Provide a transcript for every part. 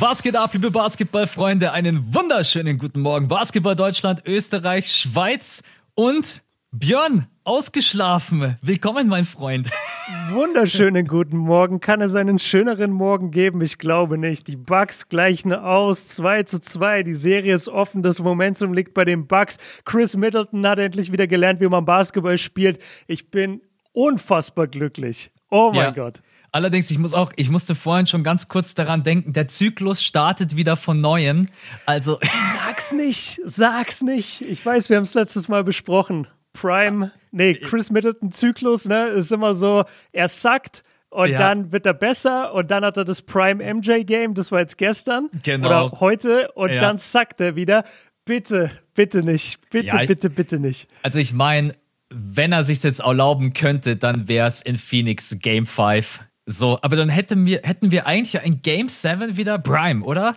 Was geht ab, liebe Basketballfreunde? Einen wunderschönen guten Morgen. Basketball Deutschland, Österreich, Schweiz und Björn, ausgeschlafen. Willkommen, mein Freund. Wunderschönen guten Morgen. Kann es einen schöneren Morgen geben? Ich glaube nicht. Die Bucks gleichen aus. 2 zu 2. Die Serie ist offen. Das Momentum liegt bei den Bucks. Chris Middleton hat endlich wieder gelernt, wie man Basketball spielt. Ich bin unfassbar glücklich. Oh mein ja. Gott. Allerdings, ich muss auch, ich musste vorhin schon ganz kurz daran denken, der Zyklus startet wieder von neuem. Also. Sag's nicht, sag's nicht. Ich weiß, wir haben es letztes Mal besprochen. Prime, nee, Chris Middleton Zyklus, ne, ist immer so, er sackt und ja. dann wird er besser und dann hat er das Prime MJ Game, das war jetzt gestern genau. oder heute und ja. dann sackt er wieder. Bitte, bitte nicht, bitte, ja, bitte, bitte nicht. Also ich meine, wenn er sich jetzt erlauben könnte, dann wäre es in Phoenix Game 5 so, aber dann hätten wir, hätten wir eigentlich ein Game 7 wieder Prime, oder?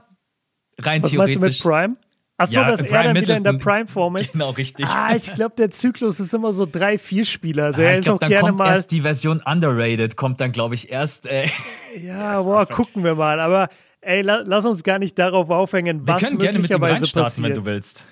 Rein Was theoretisch. meinst du mit Prime? Achso, ja, dass Prime er dann wieder in der Prime-Form ist. Genau, richtig. Ah, ich glaube, der Zyklus ist immer so drei, vier Spieler. Also ah, ich glaube, dann kommt mal erst die Version Underrated, kommt dann, glaube ich, erst. Äh, ja, boah, gucken wir mal. Aber ey, la lass uns gar nicht darauf aufhängen, was wir können gerne mit dem reinstarten, passiert. wenn du willst.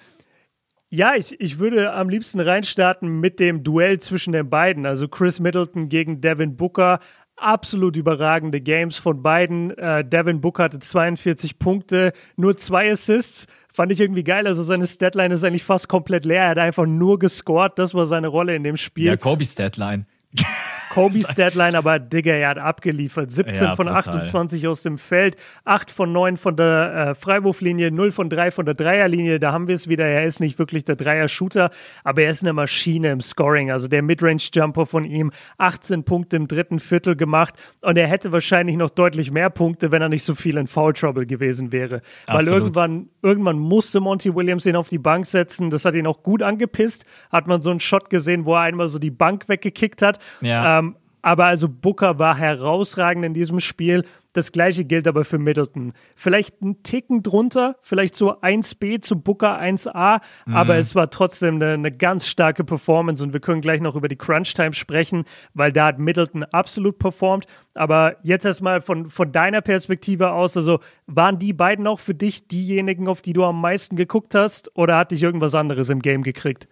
Ja, ich, ich würde am liebsten reinstarten mit dem Duell zwischen den beiden. Also Chris Middleton gegen Devin Booker absolut überragende Games von beiden. Äh, Devin Book hatte 42 Punkte, nur zwei Assists. Fand ich irgendwie geil. Also seine Statline ist eigentlich fast komplett leer. Er hat einfach nur gescored. Das war seine Rolle in dem Spiel. Ja, Kobe Statline. Kobe's Deadline, aber Digga, er hat abgeliefert. 17 ja, von total. 28 aus dem Feld, 8 von 9 von der äh, Freiwurflinie, 0 von 3 von der Dreierlinie. Da haben wir es wieder. Er ist nicht wirklich der Dreier-Shooter, aber er ist eine Maschine im Scoring. Also der Midrange-Jumper von ihm, 18 Punkte im dritten Viertel gemacht und er hätte wahrscheinlich noch deutlich mehr Punkte, wenn er nicht so viel in Foul Trouble gewesen wäre. Absolut. Weil irgendwann, irgendwann musste Monty Williams ihn auf die Bank setzen. Das hat ihn auch gut angepisst. Hat man so einen Shot gesehen, wo er einmal so die Bank weggekickt hat. Ja. Ähm, aber also Booker war herausragend in diesem Spiel. Das gleiche gilt aber für Middleton. Vielleicht ein Ticken drunter, vielleicht so 1b zu Booker 1a, mhm. aber es war trotzdem eine, eine, ganz starke Performance und wir können gleich noch über die Crunch Time sprechen, weil da hat Middleton absolut performt. Aber jetzt erstmal von, von deiner Perspektive aus, also waren die beiden auch für dich diejenigen, auf die du am meisten geguckt hast oder hat dich irgendwas anderes im Game gekriegt?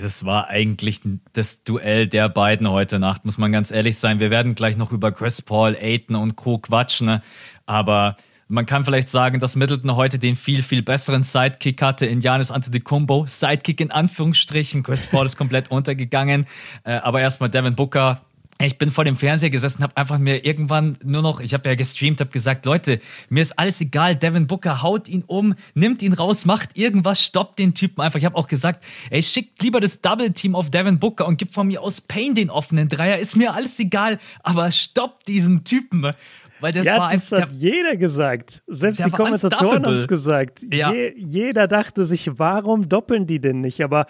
Das war eigentlich das Duell der beiden heute Nacht, muss man ganz ehrlich sein. Wir werden gleich noch über Chris Paul, Aiton und Co. quatschen, ne? aber man kann vielleicht sagen, dass Middleton heute den viel, viel besseren Sidekick hatte in Janis Antetokounmpo. Sidekick in Anführungsstrichen. Chris Paul ist komplett untergegangen. Äh, aber erstmal Devin Booker ich bin vor dem Fernseher gesessen, habe einfach mir irgendwann nur noch, ich habe ja gestreamt, habe gesagt, Leute, mir ist alles egal, Devin Booker haut ihn um, nimmt ihn raus, macht irgendwas, stoppt den Typen einfach. Ich habe auch gesagt, ey, schickt lieber das Double Team auf Devin Booker und gibt von mir aus Payne den offenen Dreier, ist mir alles egal, aber stoppt diesen Typen. Weil das ja, war das hat der, jeder gesagt. Selbst die Kommentatoren haben es gesagt. Ja. Je, jeder dachte sich, warum doppeln die denn nicht? Aber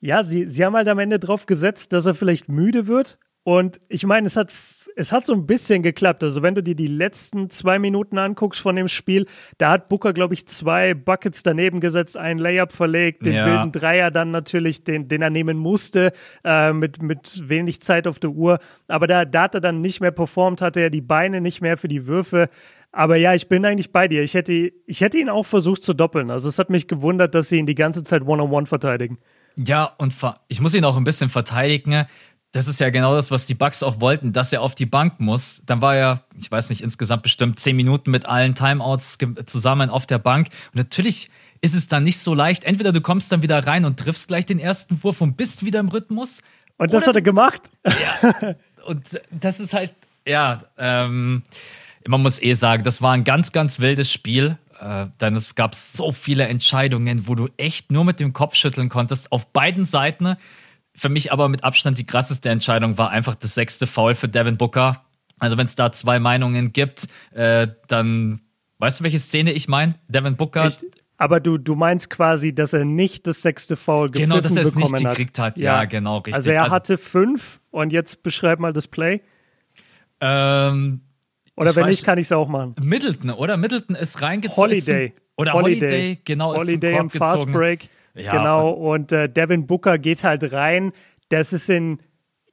ja, sie, sie haben halt am Ende drauf gesetzt, dass er vielleicht müde wird und ich meine, es hat, es hat so ein bisschen geklappt. Also, wenn du dir die letzten zwei Minuten anguckst von dem Spiel, da hat Booker, glaube ich, zwei Buckets daneben gesetzt, einen Layup verlegt, den ja. wilden Dreier dann natürlich, den, den er nehmen musste, äh, mit, mit wenig Zeit auf der Uhr. Aber da, da hat er dann nicht mehr performt, hatte er die Beine nicht mehr für die Würfe. Aber ja, ich bin eigentlich bei dir. Ich hätte, ich hätte ihn auch versucht zu doppeln. Also es hat mich gewundert, dass sie ihn die ganze Zeit One-on-One -on -one verteidigen. Ja, und ich muss ihn auch ein bisschen verteidigen das ist ja genau das, was die Bucks auch wollten, dass er auf die Bank muss. Dann war er, ich weiß nicht, insgesamt bestimmt zehn Minuten mit allen Timeouts zusammen auf der Bank. Und natürlich ist es dann nicht so leicht. Entweder du kommst dann wieder rein und triffst gleich den ersten Wurf und bist wieder im Rhythmus. Und das hat er gemacht. Ja. Und das ist halt, ja, ähm, man muss eh sagen, das war ein ganz, ganz wildes Spiel. Äh, denn es gab so viele Entscheidungen, wo du echt nur mit dem Kopf schütteln konntest, auf beiden Seiten. Für mich aber mit Abstand die krasseste Entscheidung war einfach das sechste Foul für Devin Booker. Also wenn es da zwei Meinungen gibt, äh, dann weißt du, welche Szene ich meine? Devin Booker. Ich, aber du, du meinst quasi, dass er nicht das sechste Foul genau, dass er es nicht gekriegt hat. Ja. ja. genau, richtig. Also er also, hatte fünf und jetzt beschreib mal das Play. Ähm, oder wenn weiß, nicht, kann ich es auch machen. Middleton, oder? Middleton ist reingezogen. Holiday. Oder Holiday, Holiday genau. Holiday im Fast Break. Ja, genau, und äh, Devin Booker geht halt rein. Das ist in,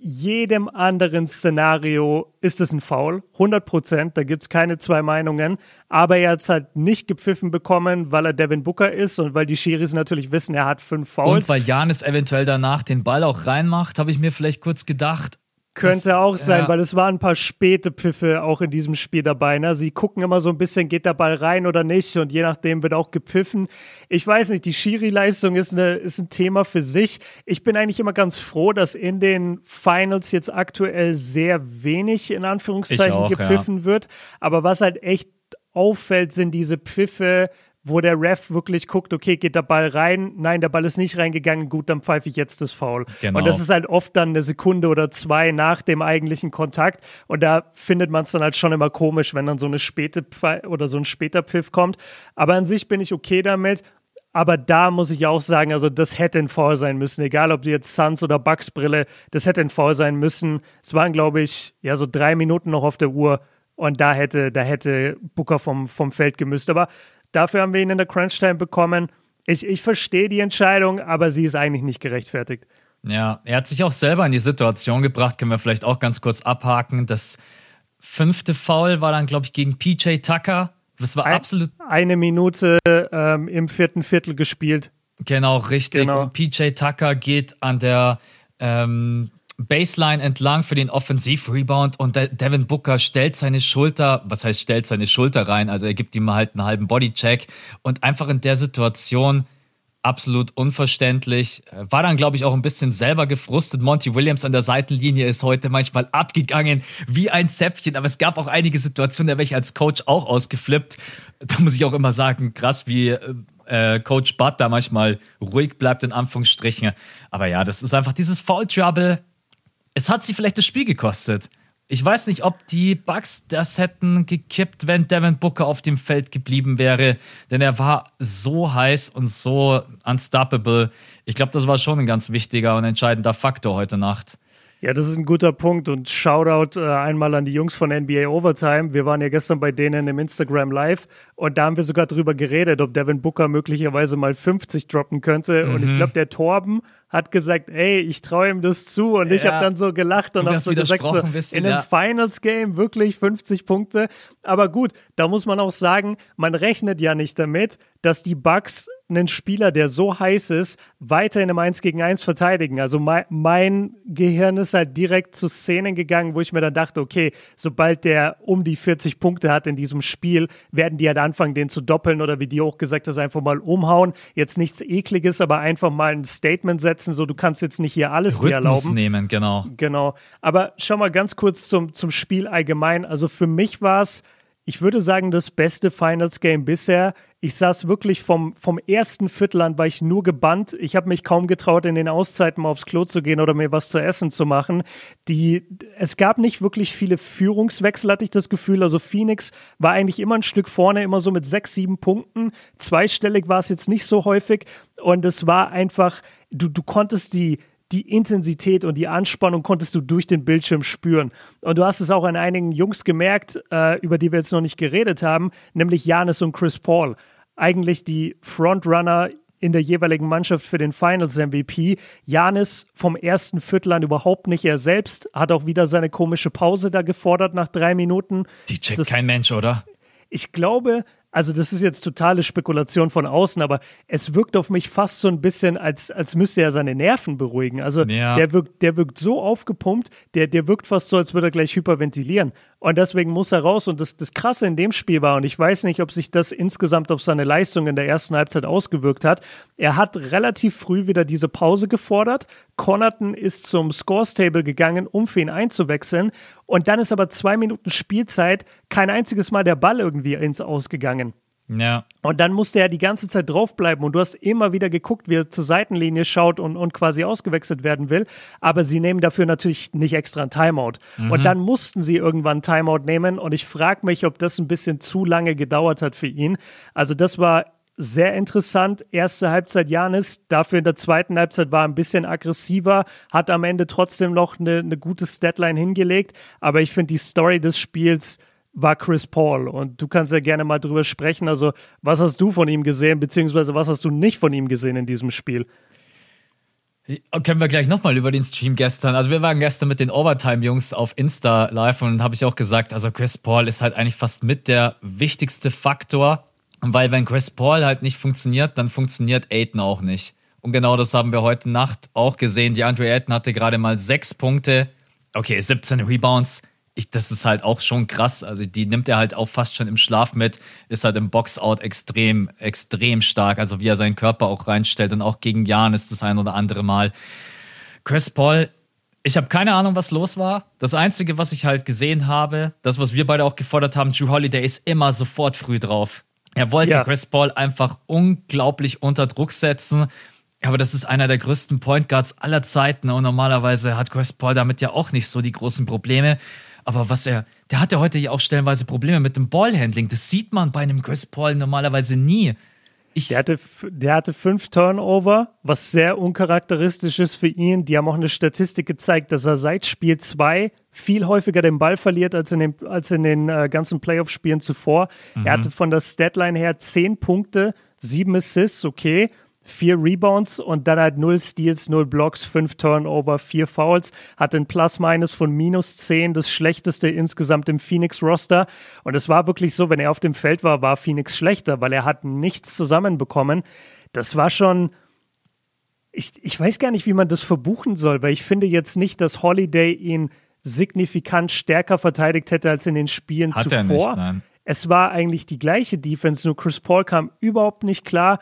jedem anderen Szenario ist es ein Foul, 100 Prozent, da gibt es keine zwei Meinungen, aber er hat es halt nicht gepfiffen bekommen, weil er Devin Booker ist und weil die Schiris natürlich wissen, er hat fünf Fouls. Und weil Janis eventuell danach den Ball auch reinmacht, habe ich mir vielleicht kurz gedacht, könnte das, auch sein, ja. weil es waren ein paar späte Pfiffe auch in diesem Spiel dabei. Ne? Sie gucken immer so ein bisschen, geht der Ball rein oder nicht und je nachdem wird auch gepfiffen. Ich weiß nicht, die Schiri-Leistung ist, ist ein Thema für sich. Ich bin eigentlich immer ganz froh, dass in den Finals jetzt aktuell sehr wenig in Anführungszeichen auch, gepfiffen ja. wird. Aber was halt echt auffällt, sind diese Pfiffe, wo der Ref wirklich guckt, okay, geht der Ball rein? Nein, der Ball ist nicht reingegangen. Gut, dann pfeife ich jetzt das Foul. Genau. Und das ist halt oft dann eine Sekunde oder zwei nach dem eigentlichen Kontakt. Und da findet man es dann halt schon immer komisch, wenn dann so eine späte Pfeif oder so ein später Pfiff kommt. Aber an sich bin ich okay damit. Aber da muss ich auch sagen, also das hätte ein Foul sein müssen, egal ob jetzt Suns oder Bucks Brille, das hätte ein Foul sein müssen. Es waren, glaube ich, ja so drei Minuten noch auf der Uhr und da hätte, da hätte Booker vom, vom Feld gemüsst. Aber Dafür haben wir ihn in der Crunch-Time bekommen. Ich, ich verstehe die Entscheidung, aber sie ist eigentlich nicht gerechtfertigt. Ja, er hat sich auch selber in die Situation gebracht, können wir vielleicht auch ganz kurz abhaken. Das fünfte Foul war dann, glaube ich, gegen PJ Tucker. Das war Ein, absolut. Eine Minute ähm, im vierten Viertel gespielt. Genau, richtig. Genau. Und PJ Tucker geht an der ähm, Baseline entlang für den Offensivrebound und Devin Booker stellt seine Schulter, was heißt stellt seine Schulter rein, also er gibt ihm halt einen halben Bodycheck und einfach in der Situation absolut unverständlich. War dann, glaube ich, auch ein bisschen selber gefrustet. Monty Williams an der Seitenlinie ist heute manchmal abgegangen wie ein Zäpfchen, aber es gab auch einige Situationen, da wäre ich als Coach auch ausgeflippt. Da muss ich auch immer sagen, krass, wie äh, Coach Butt da manchmal ruhig bleibt, in Anführungsstrichen. Aber ja, das ist einfach dieses Foul Trouble es hat sie vielleicht das Spiel gekostet. Ich weiß nicht, ob die Bucks das hätten gekippt, wenn Devin Booker auf dem Feld geblieben wäre, denn er war so heiß und so unstoppable. Ich glaube, das war schon ein ganz wichtiger und entscheidender Faktor heute Nacht. Ja, das ist ein guter Punkt und Shoutout äh, einmal an die Jungs von NBA Overtime. Wir waren ja gestern bei denen im Instagram Live und da haben wir sogar drüber geredet, ob Devin Booker möglicherweise mal 50 droppen könnte. Mhm. Und ich mhm. glaube, der Torben hat gesagt, ey, ich traue ihm das zu. Und ja. ich habe dann so gelacht und habe so gesagt, so, bisschen, in einem ja. Finals-Game wirklich 50 Punkte. Aber gut, da muss man auch sagen, man rechnet ja nicht damit, dass die Bucks einen Spieler, der so heiß ist, weiter in einem 1 gegen 1 verteidigen. Also mein, mein, Gehirn ist halt direkt zu Szenen gegangen, wo ich mir dann dachte, okay, sobald der um die 40 Punkte hat in diesem Spiel, werden die halt anfangen, den zu doppeln oder wie die auch gesagt hast, einfach mal umhauen. Jetzt nichts ekliges, aber einfach mal ein Statement setzen, so du kannst jetzt nicht hier alles Rhythmus dir erlauben. nehmen, genau. Genau. Aber schau mal ganz kurz zum, zum Spiel allgemein. Also für mich war es ich würde sagen, das beste Finals Game bisher. Ich saß wirklich vom, vom ersten Viertel an, war ich nur gebannt. Ich habe mich kaum getraut, in den Auszeiten mal aufs Klo zu gehen oder mir was zu essen zu machen. Die, es gab nicht wirklich viele Führungswechsel, hatte ich das Gefühl. Also Phoenix war eigentlich immer ein Stück vorne, immer so mit sechs, sieben Punkten. Zweistellig war es jetzt nicht so häufig. Und es war einfach, du, du konntest die, die Intensität und die Anspannung konntest du durch den Bildschirm spüren. Und du hast es auch an einigen Jungs gemerkt, äh, über die wir jetzt noch nicht geredet haben, nämlich Janis und Chris Paul. Eigentlich die Frontrunner in der jeweiligen Mannschaft für den Finals MVP. Janis vom ersten Viertel an überhaupt nicht er selbst, hat auch wieder seine komische Pause da gefordert nach drei Minuten. Die checkt das, kein Mensch, oder? Ich glaube, also das ist jetzt totale Spekulation von außen, aber es wirkt auf mich fast so ein bisschen, als, als müsste er seine Nerven beruhigen. Also ja. der, wirkt, der wirkt so aufgepumpt, der, der wirkt fast so, als würde er gleich hyperventilieren. Und deswegen muss er raus. Und das, das Krasse in dem Spiel war, und ich weiß nicht, ob sich das insgesamt auf seine Leistung in der ersten Halbzeit ausgewirkt hat, er hat relativ früh wieder diese Pause gefordert. Connaughton ist zum Scores-Table gegangen, um für ihn einzuwechseln. Und dann ist aber zwei Minuten Spielzeit kein einziges Mal der Ball irgendwie ins Ausgegangen. Ja. Und dann musste er die ganze Zeit draufbleiben und du hast immer wieder geguckt, wie er zur Seitenlinie schaut und, und quasi ausgewechselt werden will. Aber sie nehmen dafür natürlich nicht extra ein Timeout. Mhm. Und dann mussten sie irgendwann ein Timeout nehmen und ich frage mich, ob das ein bisschen zu lange gedauert hat für ihn. Also das war sehr interessant. Erste Halbzeit Janis, dafür in der zweiten Halbzeit war ein bisschen aggressiver, hat am Ende trotzdem noch eine, eine gute Statline hingelegt. Aber ich finde die Story des Spiels war Chris Paul. Und du kannst ja gerne mal drüber sprechen. Also, was hast du von ihm gesehen, beziehungsweise was hast du nicht von ihm gesehen in diesem Spiel? Können wir gleich nochmal über den Stream gestern. Also wir waren gestern mit den Overtime-Jungs auf Insta live und habe ich auch gesagt, also Chris Paul ist halt eigentlich fast mit der wichtigste Faktor, weil wenn Chris Paul halt nicht funktioniert, dann funktioniert Aiden auch nicht. Und genau das haben wir heute Nacht auch gesehen. Die Andre Aiden hatte gerade mal sechs Punkte, okay, 17 Rebounds, ich, das ist halt auch schon krass. Also die nimmt er halt auch fast schon im Schlaf mit, ist halt im Boxout extrem, extrem stark. Also wie er seinen Körper auch reinstellt und auch gegen Jan ist das ein oder andere Mal. Chris Paul, ich habe keine Ahnung, was los war. Das Einzige, was ich halt gesehen habe, das, was wir beide auch gefordert haben, Drew Holiday ist immer sofort früh drauf. Er wollte ja. Chris Paul einfach unglaublich unter Druck setzen. Aber das ist einer der größten Point Guards aller Zeiten und normalerweise hat Chris Paul damit ja auch nicht so die großen Probleme. Aber was er, der hatte heute ja auch stellenweise Probleme mit dem Ballhandling. Das sieht man bei einem Chris Paul normalerweise nie. Ich der, hatte, der hatte fünf Turnover, was sehr uncharakteristisch ist für ihn. Die haben auch eine Statistik gezeigt, dass er seit Spiel 2 viel häufiger den Ball verliert als in den, als in den äh, ganzen Playoff-Spielen zuvor. Mhm. Er hatte von der Statline her zehn Punkte, sieben Assists, okay vier Rebounds und dann halt null Steals, null Blocks, fünf Turnover, vier Fouls, hat ein Plus-Minus von minus zehn, das schlechteste insgesamt im Phoenix-Roster. Und es war wirklich so, wenn er auf dem Feld war, war Phoenix schlechter, weil er hat nichts zusammenbekommen. Das war schon, ich, ich weiß gar nicht, wie man das verbuchen soll, weil ich finde jetzt nicht, dass Holiday ihn signifikant stärker verteidigt hätte als in den Spielen hat zuvor. Er nicht, nein. Es war eigentlich die gleiche Defense, nur Chris Paul kam überhaupt nicht klar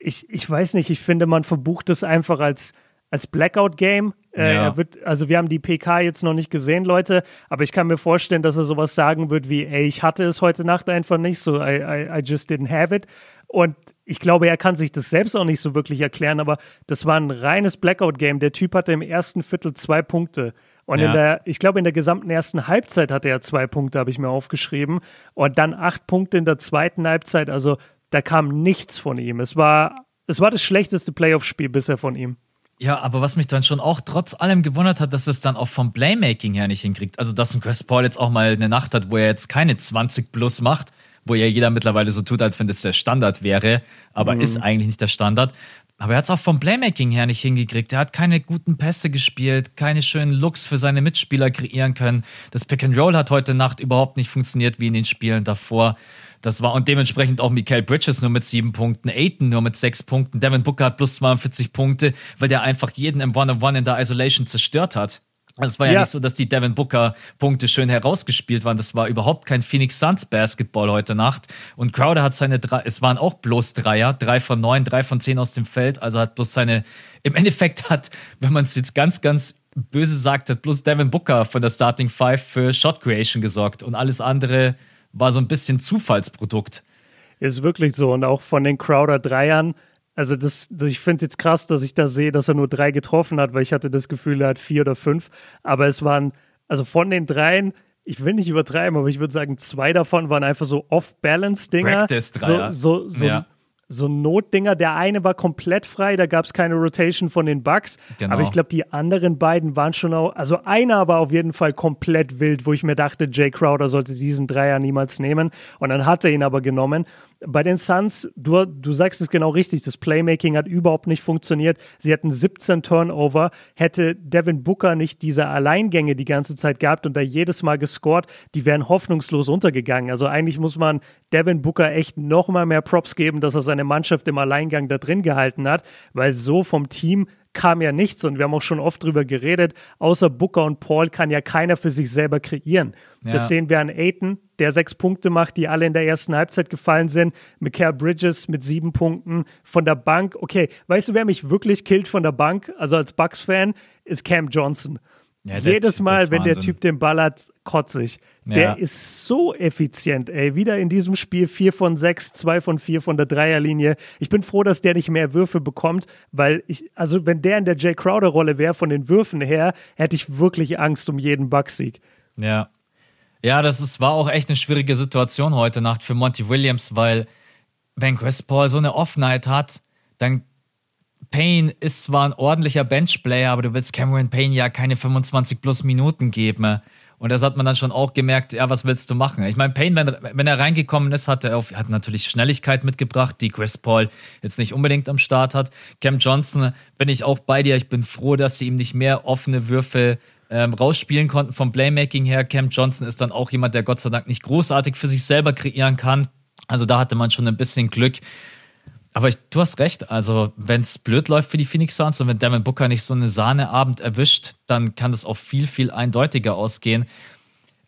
ich, ich weiß nicht, ich finde, man verbucht es einfach als, als Blackout-Game. Äh, ja. also wir haben die PK jetzt noch nicht gesehen, Leute, aber ich kann mir vorstellen, dass er sowas sagen wird wie, ey, ich hatte es heute Nacht einfach nicht, so I, I, I just didn't have it. Und ich glaube, er kann sich das selbst auch nicht so wirklich erklären, aber das war ein reines Blackout-Game. Der Typ hatte im ersten Viertel zwei Punkte. Und ja. in der, ich glaube, in der gesamten ersten Halbzeit hatte er zwei Punkte, habe ich mir aufgeschrieben. Und dann acht Punkte in der zweiten Halbzeit. Also da kam nichts von ihm. Es war, es war das schlechteste Playoff-Spiel bisher von ihm. Ja, aber was mich dann schon auch trotz allem gewundert hat, dass es dann auch vom Playmaking her nicht hinkriegt. Also, dass ein Chris Paul jetzt auch mal eine Nacht hat, wo er jetzt keine 20 plus macht, wo ja jeder mittlerweile so tut, als wenn das der Standard wäre, aber mhm. ist eigentlich nicht der Standard. Aber er hat es auch vom Playmaking her nicht hingekriegt. Er hat keine guten Pässe gespielt, keine schönen Looks für seine Mitspieler kreieren können. Das Pick and Roll hat heute Nacht überhaupt nicht funktioniert wie in den Spielen davor. Das war und dementsprechend auch Michael Bridges nur mit sieben Punkten, Aiton nur mit sechs Punkten, Devin Booker hat plus 42 Punkte, weil der einfach jeden im One-on-One in der Isolation zerstört hat. Also es war ja, ja, nicht so, dass die Devin Booker Punkte schön herausgespielt waren. Das war überhaupt kein Phoenix Suns Basketball heute Nacht. Und Crowder hat seine drei, es waren auch bloß Dreier, drei von neun, drei von zehn aus dem Feld. Also hat bloß seine, im Endeffekt hat, wenn man es jetzt ganz, ganz böse sagt, hat bloß Devin Booker von der Starting Five für Shot Creation gesorgt und alles andere war so ein bisschen Zufallsprodukt. Ist wirklich so. Und auch von den Crowder Dreiern. Also das, ich finde es jetzt krass, dass ich da sehe, dass er nur drei getroffen hat, weil ich hatte das Gefühl, er hat vier oder fünf. Aber es waren, also von den dreien, ich will nicht übertreiben, aber ich würde sagen, zwei davon waren einfach so Off-Balance-Dinger. Practice-Dreier. So, so, so ja so Notdinger. Der eine war komplett frei, da gab es keine Rotation von den Bugs. Genau. Aber ich glaube, die anderen beiden waren schon auch, also einer war auf jeden Fall komplett wild, wo ich mir dachte, Jay Crowder sollte diesen Dreier niemals nehmen. Und dann hat er ihn aber genommen. Bei den Suns, du, du sagst es genau richtig, das Playmaking hat überhaupt nicht funktioniert. Sie hatten 17 Turnover. Hätte Devin Booker nicht diese Alleingänge die ganze Zeit gehabt und da jedes Mal gescored, die wären hoffnungslos untergegangen. Also eigentlich muss man Devin Booker echt noch mal mehr Props geben, dass er seine Mannschaft im Alleingang da drin gehalten hat, weil so vom Team kam ja nichts und wir haben auch schon oft drüber geredet, außer Booker und Paul kann ja keiner für sich selber kreieren. Ja. Das sehen wir an Aiton, der sechs Punkte macht, die alle in der ersten Halbzeit gefallen sind. Mikael Bridges mit sieben Punkten von der Bank. Okay, weißt du, wer mich wirklich killt von der Bank, also als Bucks-Fan, ist Cam Johnson. Ja, Jedes Mal, wenn der Typ den Ball hat, kotzig. Ja. Der ist so effizient, ey. Wieder in diesem Spiel 4 von 6, 2 von 4 von der Dreierlinie. Ich bin froh, dass der nicht mehr Würfe bekommt, weil ich, also wenn der in der Jay Crowder-Rolle wäre von den Würfen her, hätte ich wirklich Angst um jeden Bucksieg. Ja. Ja, das ist, war auch echt eine schwierige Situation heute Nacht für Monty Williams, weil wenn Chris Paul so eine Offenheit hat, dann Payne ist zwar ein ordentlicher Benchplayer, aber du willst Cameron Payne ja keine 25 plus Minuten geben. Und das hat man dann schon auch gemerkt, ja, was willst du machen? Ich meine, Payne, wenn, wenn er reingekommen ist, hat er auf, hat natürlich Schnelligkeit mitgebracht, die Chris Paul jetzt nicht unbedingt am Start hat. Cam Johnson bin ich auch bei dir. Ich bin froh, dass sie ihm nicht mehr offene Würfe ähm, rausspielen konnten vom Playmaking her. Cam Johnson ist dann auch jemand, der Gott sei Dank nicht großartig für sich selber kreieren kann. Also da hatte man schon ein bisschen Glück. Aber ich, du hast recht. Also, wenn es blöd läuft für die Phoenix Suns und wenn Devin Booker nicht so einen Sahneabend erwischt, dann kann das auch viel, viel eindeutiger ausgehen.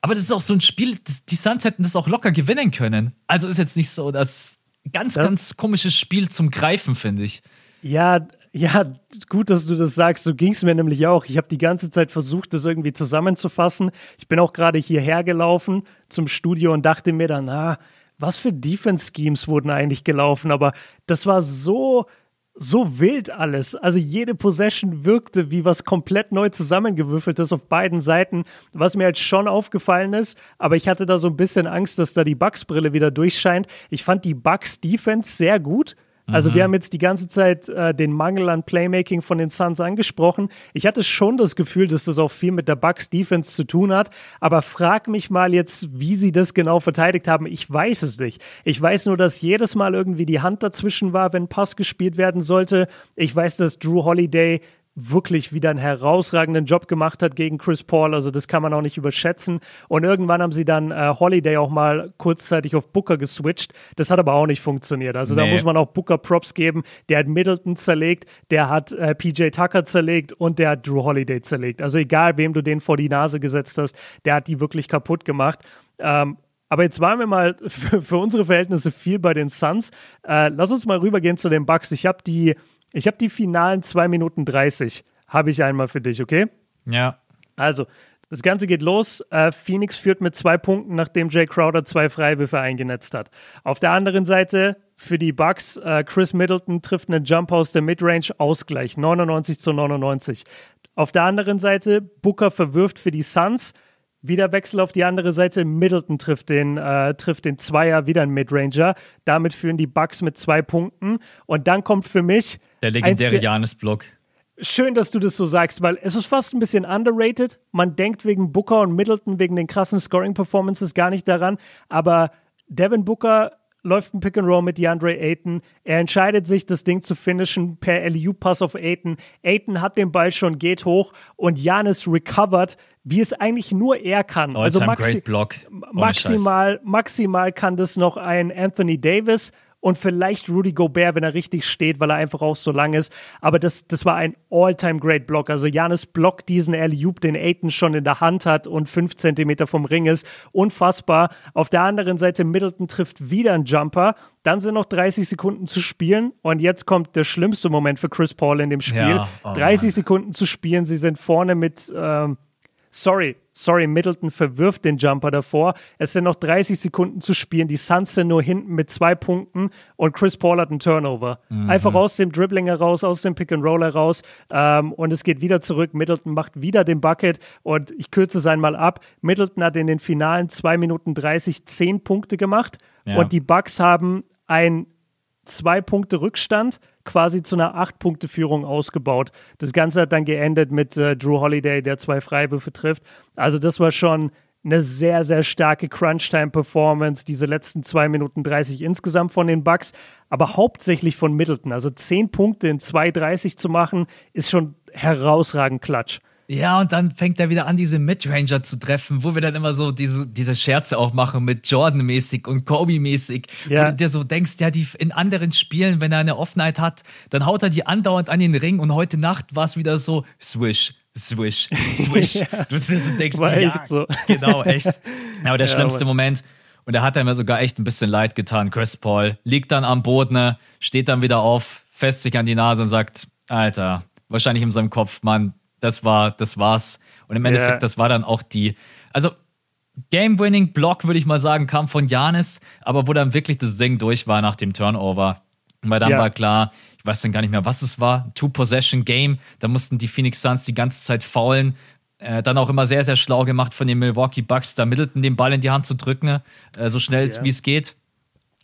Aber das ist auch so ein Spiel, das, die Suns hätten das auch locker gewinnen können. Also ist jetzt nicht so das ganz, ja. ganz komisches Spiel zum Greifen, finde ich. Ja, ja, gut, dass du das sagst. So ging es mir nämlich auch. Ich habe die ganze Zeit versucht, das irgendwie zusammenzufassen. Ich bin auch gerade hierher gelaufen zum Studio und dachte mir dann, ah, was für Defense-Schemes wurden eigentlich gelaufen, aber das war so, so wild alles. Also jede Possession wirkte wie was komplett neu zusammengewürfeltes auf beiden Seiten, was mir halt schon aufgefallen ist. Aber ich hatte da so ein bisschen Angst, dass da die Bucks-Brille wieder durchscheint. Ich fand die Bucks-Defense sehr gut. Also mhm. wir haben jetzt die ganze Zeit äh, den Mangel an Playmaking von den Suns angesprochen. Ich hatte schon das Gefühl, dass das auch viel mit der Bucks Defense zu tun hat, aber frag mich mal jetzt, wie sie das genau verteidigt haben. Ich weiß es nicht. Ich weiß nur, dass jedes Mal irgendwie die Hand dazwischen war, wenn Pass gespielt werden sollte. Ich weiß, dass Drew Holiday wirklich wieder einen herausragenden Job gemacht hat gegen Chris Paul. Also das kann man auch nicht überschätzen. Und irgendwann haben sie dann äh, Holiday auch mal kurzzeitig auf Booker geswitcht. Das hat aber auch nicht funktioniert. Also nee. da muss man auch Booker Props geben. Der hat Middleton zerlegt, der hat äh, PJ Tucker zerlegt und der hat Drew Holiday zerlegt. Also egal, wem du den vor die Nase gesetzt hast, der hat die wirklich kaputt gemacht. Ähm, aber jetzt waren wir mal für, für, unsere Verhältnisse viel bei den Suns. Äh, lass uns mal rübergehen zu den Bucks. Ich habe die ich habe die finalen 2 Minuten 30, habe ich einmal für dich, okay? Ja. Also, das Ganze geht los. Äh, Phoenix führt mit zwei Punkten, nachdem Jay Crowder zwei Freiwürfe eingenetzt hat. Auf der anderen Seite für die Bucks, äh, Chris Middleton trifft einen Jump aus der Midrange, Ausgleich, 99 zu 99. Auf der anderen Seite, Booker verwirft für die Suns, wieder Wechsel auf die andere Seite. Middleton trifft den, äh, trifft den Zweier, wieder ein Midranger. Damit führen die Bucks mit zwei Punkten. Und dann kommt für mich. Der legendäre Janis-Block. Schön, dass du das so sagst, weil es ist fast ein bisschen underrated. Man denkt wegen Booker und Middleton, wegen den krassen Scoring-Performances gar nicht daran. Aber Devin Booker läuft ein Pick and Roll mit DeAndre Ayton. Er entscheidet sich, das Ding zu finishen per LU-Pass auf Ayton. Ayton hat den Ball schon, geht hoch und Janis recovered, wie es eigentlich nur er kann. also maxi maximal, maximal kann das noch ein Anthony Davis und vielleicht Rudy Gobert, wenn er richtig steht, weil er einfach auch so lang ist. Aber das, das war ein All-Time-Great-Block. Also Janis blockt diesen Alley-Oop, den Aiton schon in der Hand hat und fünf Zentimeter vom Ring ist. Unfassbar. Auf der anderen Seite Middleton trifft wieder einen Jumper. Dann sind noch 30 Sekunden zu spielen und jetzt kommt der schlimmste Moment für Chris Paul in dem Spiel. Ja, oh 30 Mann. Sekunden zu spielen. Sie sind vorne mit ähm, sorry, sorry, Middleton verwirft den Jumper davor. Es sind noch 30 Sekunden zu spielen. Die Suns sind nur hinten mit zwei Punkten und Chris Paul hat einen Turnover. Mhm. Einfach aus dem Dribbling heraus, aus dem Pick and Roll heraus ähm, und es geht wieder zurück. Middleton macht wieder den Bucket und ich kürze es einmal ab. Middleton hat in den finalen 2 Minuten 30 10 Punkte gemacht ja. und die Bucks haben ein zwei Punkte Rückstand quasi zu einer Acht-Punkte-Führung ausgebaut. Das Ganze hat dann geendet mit äh, Drew Holiday, der zwei Freiwürfe trifft. Also das war schon eine sehr, sehr starke Crunch-Time-Performance, diese letzten zwei Minuten 30 insgesamt von den Bucks, aber hauptsächlich von Middleton. Also zehn Punkte in 2,30 zu machen, ist schon herausragend klatsch. Ja, und dann fängt er wieder an, diese Midranger zu treffen, wo wir dann immer so diese, diese Scherze auch machen mit Jordan-mäßig und Kobe-mäßig. Ja. Wo du dir so denkst, ja, die in anderen Spielen, wenn er eine Offenheit hat, dann haut er die andauernd an den Ring und heute Nacht war es wieder so Swish, Swish, Swish. ja. du, du denkst, war ja, echt so. genau, echt. Aber der ja, schlimmste Mann. Moment, und da hat er mir sogar echt ein bisschen leid getan, Chris Paul, liegt dann am Boden, steht dann wieder auf, fest sich an die Nase und sagt, Alter, wahrscheinlich in seinem Kopf, Mann, das war, das war's. Und im Endeffekt, yeah. das war dann auch die, also Game-Winning-Block, würde ich mal sagen, kam von Janis, aber wo dann wirklich das Ding durch war nach dem Turnover. Weil dann ja. war klar, ich weiß dann gar nicht mehr, was es war, Two-Possession-Game, da mussten die Phoenix Suns die ganze Zeit faulen. Äh, dann auch immer sehr, sehr schlau gemacht von den Milwaukee Bucks, da Middleton den Ball in die Hand zu drücken, äh, so schnell ja. wie es geht.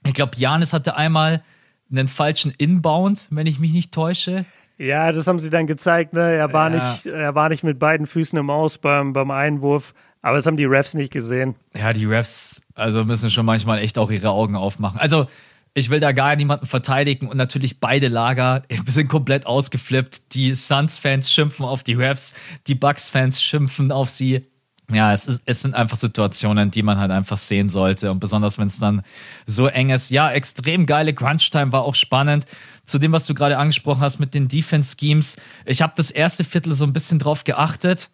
Ich glaube, Janis hatte einmal einen falschen Inbound, wenn ich mich nicht täusche. Ja, das haben sie dann gezeigt. Ne? Er, war ja. nicht, er war nicht mit beiden Füßen im Aus beim, beim Einwurf. Aber das haben die Refs nicht gesehen. Ja, die Refs, also müssen schon manchmal echt auch ihre Augen aufmachen. Also, ich will da gar niemanden verteidigen und natürlich beide Lager sind komplett ausgeflippt. Die Suns-Fans schimpfen auf die Refs, die Bucks-Fans schimpfen auf sie. Ja, es, ist, es sind einfach Situationen, die man halt einfach sehen sollte. Und besonders, wenn es dann so eng ist. Ja, extrem geile Crunch-Time war auch spannend. Zu dem, was du gerade angesprochen hast mit den Defense-Schemes. Ich habe das erste Viertel so ein bisschen drauf geachtet.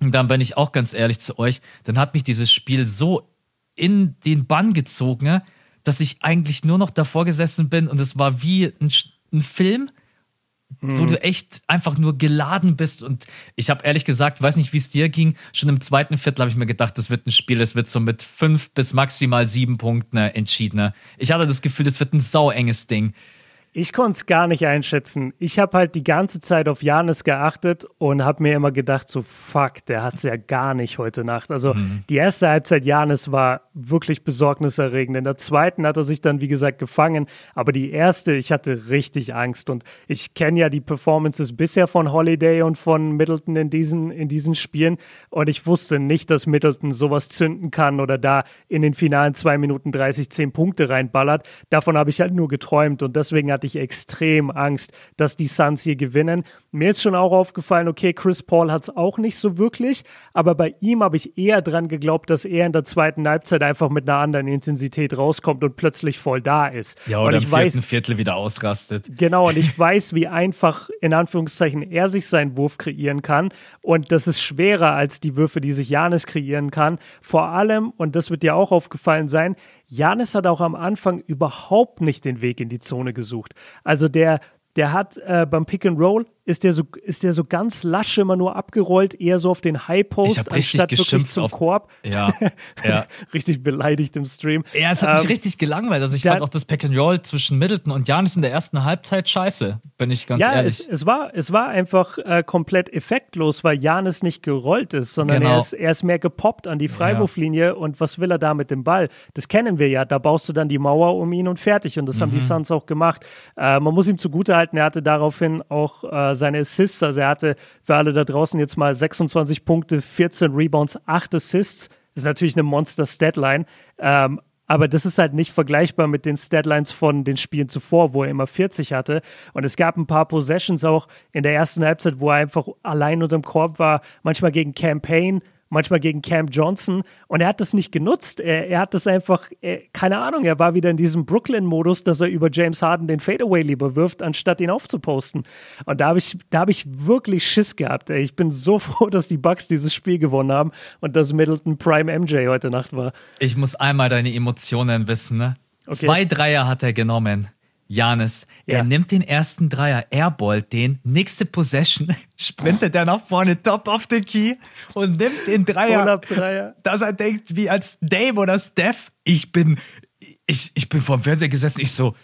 Und dann bin ich auch ganz ehrlich zu euch. Dann hat mich dieses Spiel so in den Bann gezogen, dass ich eigentlich nur noch davor gesessen bin und es war wie ein, ein Film, mhm. wo du echt einfach nur geladen bist. Und ich habe ehrlich gesagt, weiß nicht, wie es dir ging, schon im zweiten Viertel habe ich mir gedacht, das wird ein Spiel, das wird so mit fünf bis maximal sieben Punkten entschieden. Ich hatte das Gefühl, das wird ein sauenges Ding. Ich konnte es gar nicht einschätzen. Ich habe halt die ganze Zeit auf Janis geachtet und habe mir immer gedacht, so fuck, der hat es ja gar nicht heute Nacht. Also mhm. die erste Halbzeit Janis war wirklich besorgniserregend. In der zweiten hat er sich dann, wie gesagt, gefangen. Aber die erste, ich hatte richtig Angst. Und ich kenne ja die Performances bisher von Holiday und von Middleton in diesen, in diesen Spielen. Und ich wusste nicht, dass Middleton sowas zünden kann oder da in den finalen zwei Minuten 30 zehn Punkte reinballert. Davon habe ich halt nur geträumt. Und deswegen hatte ich extrem Angst, dass die Suns hier gewinnen. Mir ist schon auch aufgefallen, okay, Chris Paul hat es auch nicht so wirklich, aber bei ihm habe ich eher dran geglaubt, dass er in der zweiten Halbzeit einfach mit einer anderen Intensität rauskommt und plötzlich voll da ist. Ja, oder und ich im vierten weiß, Viertel wieder ausrastet. Genau, und ich weiß, wie einfach in Anführungszeichen er sich seinen Wurf kreieren kann und das ist schwerer als die Würfe, die sich Janis kreieren kann. Vor allem, und das wird dir auch aufgefallen sein, Janis hat auch am Anfang überhaupt nicht den Weg in die Zone gesucht. Also der, der hat äh, beim Pick and Roll ist der so ist der so ganz lasch immer nur abgerollt, eher so auf den High Post anstatt wirklich zum auf, Korb. Ja, ja. richtig beleidigt im Stream. Ja, es hat ähm, mich richtig gelangweilt. Also ich fand auch das Pick and Roll zwischen Middleton und Janis in der ersten Halbzeit scheiße, bin ich ganz ja, ehrlich. Ja, es, es, war es war einfach äh, komplett effektlos, weil Janis nicht gerollt ist, sondern genau. er ist er ist mehr gepoppt an die Freiwurflinie ja. und was will er da mit dem Ball? Das kennen wir ja. Da baust du dann die Mauer um ihn und fertig und das mhm. haben die mhm. Suns auch gemacht. Äh, man muss ihm zugutehalten, er hatte daraufhin auch äh, seine Assists, also er hatte für alle da draußen jetzt mal 26 Punkte, 14 Rebounds, 8 Assists. Das ist natürlich eine Monster-Statline. Ähm, aber das ist halt nicht vergleichbar mit den Statlines von den Spielen zuvor, wo er immer 40 hatte. Und es gab ein paar Possessions auch in der ersten Halbzeit, wo er einfach allein unter dem Korb war, manchmal gegen Campaign, manchmal gegen Cam Johnson und er hat das nicht genutzt. Er, er hat das einfach, er, keine Ahnung, er war wieder in diesem Brooklyn-Modus, dass er über James Harden den Fadeaway lieber wirft, anstatt ihn aufzuposten. Und da habe ich, da habe ich wirklich Schiss gehabt. Ey. Ich bin so froh, dass die Bucks dieses Spiel gewonnen haben und dass Middleton Prime MJ heute Nacht war. Ich muss einmal deine Emotionen wissen. Ne? Okay. Zwei Dreier hat er genommen. Janis, ja. er nimmt den ersten Dreier, airballt den, nächste Possession, sprintet er nach vorne, top of the key und nimmt den Dreier, Dreier. dass er denkt, wie als Dame oder Steph, ich bin, ich, ich bin vorm Fernseher gesessen, ich so,